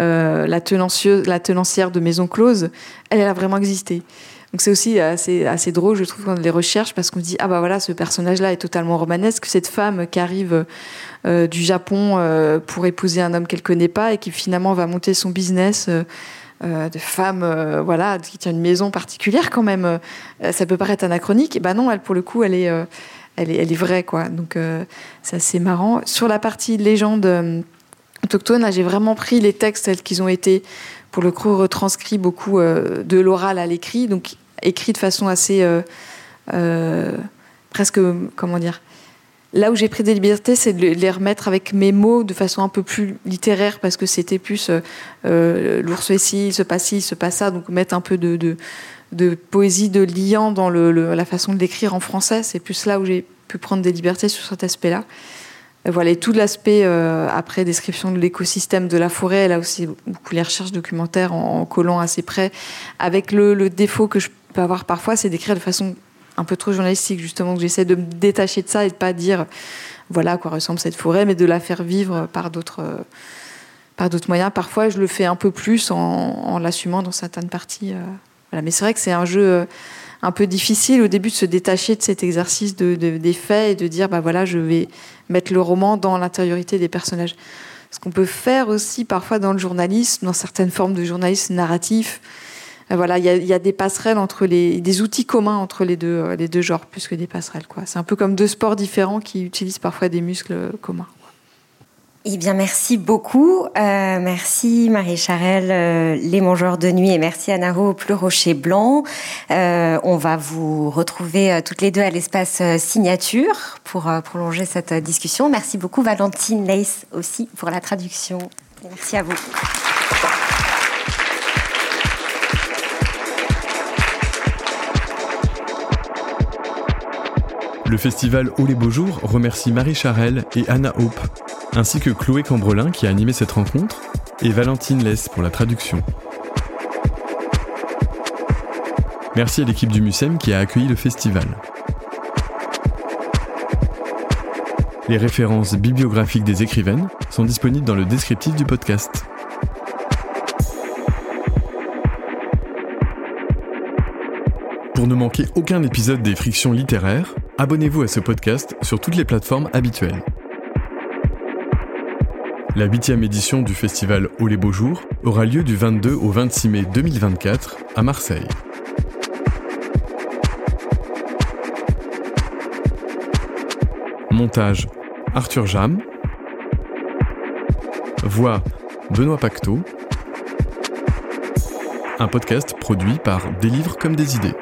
euh, la, tenancière de Maison Close, elle, a vraiment existé. Donc c'est aussi assez, drôle, je trouve, quand on les recherche, parce qu'on dit ah bah voilà, ce personnage-là est totalement romanesque. Cette femme qui arrive euh, du Japon euh, pour épouser un homme qu'elle connaît pas et qui finalement va monter son business. De femme, voilà, qui tient une maison particulière quand même. ça peut paraître anachronique, et ben non, elle pour le coup, elle est, elle est, elle est vraie quoi. Donc c'est assez marrant. Sur la partie légende autochtone, j'ai vraiment pris les textes tels qu'ils ont été pour le coup, retranscrit beaucoup euh, de l'oral à l'écrit, donc écrit de façon assez euh, euh, presque, comment dire, Là où j'ai pris des libertés, c'est de les remettre avec mes mots de façon un peu plus littéraire, parce que c'était plus l'ours ici, il se passe ci, il se passe ça, donc mettre un peu de, poésie, de liant dans la façon de l'écrire en français. C'est plus là où j'ai pu prendre des libertés sur cet aspect-là. Voilà, et tout l'aspect euh, après description de l'écosystème de la forêt, là aussi beaucoup les recherches documentaires en, collant assez près, avec le, défaut que je peut avoir parfois, c'est d'écrire de façon un peu trop journalistique, justement, que j'essaie de me détacher de ça et de pas dire voilà à quoi ressemble cette forêt, mais de la faire vivre par d'autres par d'autres moyens. Parfois, je le fais un peu plus en, l'assumant dans certaines parties. voilà. Mais c'est vrai que c'est un jeu un peu difficile au début de se détacher de cet exercice de, des faits et de dire bah voilà, je vais mettre le roman dans l'intériorité des personnages. Ce qu'on peut faire aussi parfois dans le journalisme, dans certaines formes de journalisme narratif, euh, voilà, il y, a, des passerelles entre les, des outils communs entre les deux, euh, les deux genres, plus que des passerelles. Quoi. C'est un peu comme deux sports différents qui utilisent parfois des muscles communs. Eh bien, merci beaucoup. Euh, merci Marie Charelle, euh, Les Mangeurs de Nuit, et merci Anna Hope, Le Rocher Blanc. Euh, on va vous retrouver toutes les deux à l'espace signature pour prolonger cette discussion. Merci beaucoup Valentine Leis aussi pour la traduction. Merci à vous. Le festival Haut les Beaux Jours remercie Marie Charelle et Anna Hope ainsi que Chloé Cambrelin qui a animé cette rencontre, et Valentine Less pour la traduction. Merci à l'équipe du MUSEM qui a accueilli le festival. Les références bibliographiques des écrivaines sont disponibles dans le descriptif du podcast. Pour ne manquer aucun épisode des Frictions littéraires, abonnez-vous à ce podcast sur toutes les plateformes habituelles. La huitième édition du festival Au les Beaux Jours aura lieu du 22 au 26 mai 2024 à Marseille. Montage Arthur Jam. Voix Benoît Pacteau. Un podcast produit par Des livres comme des idées.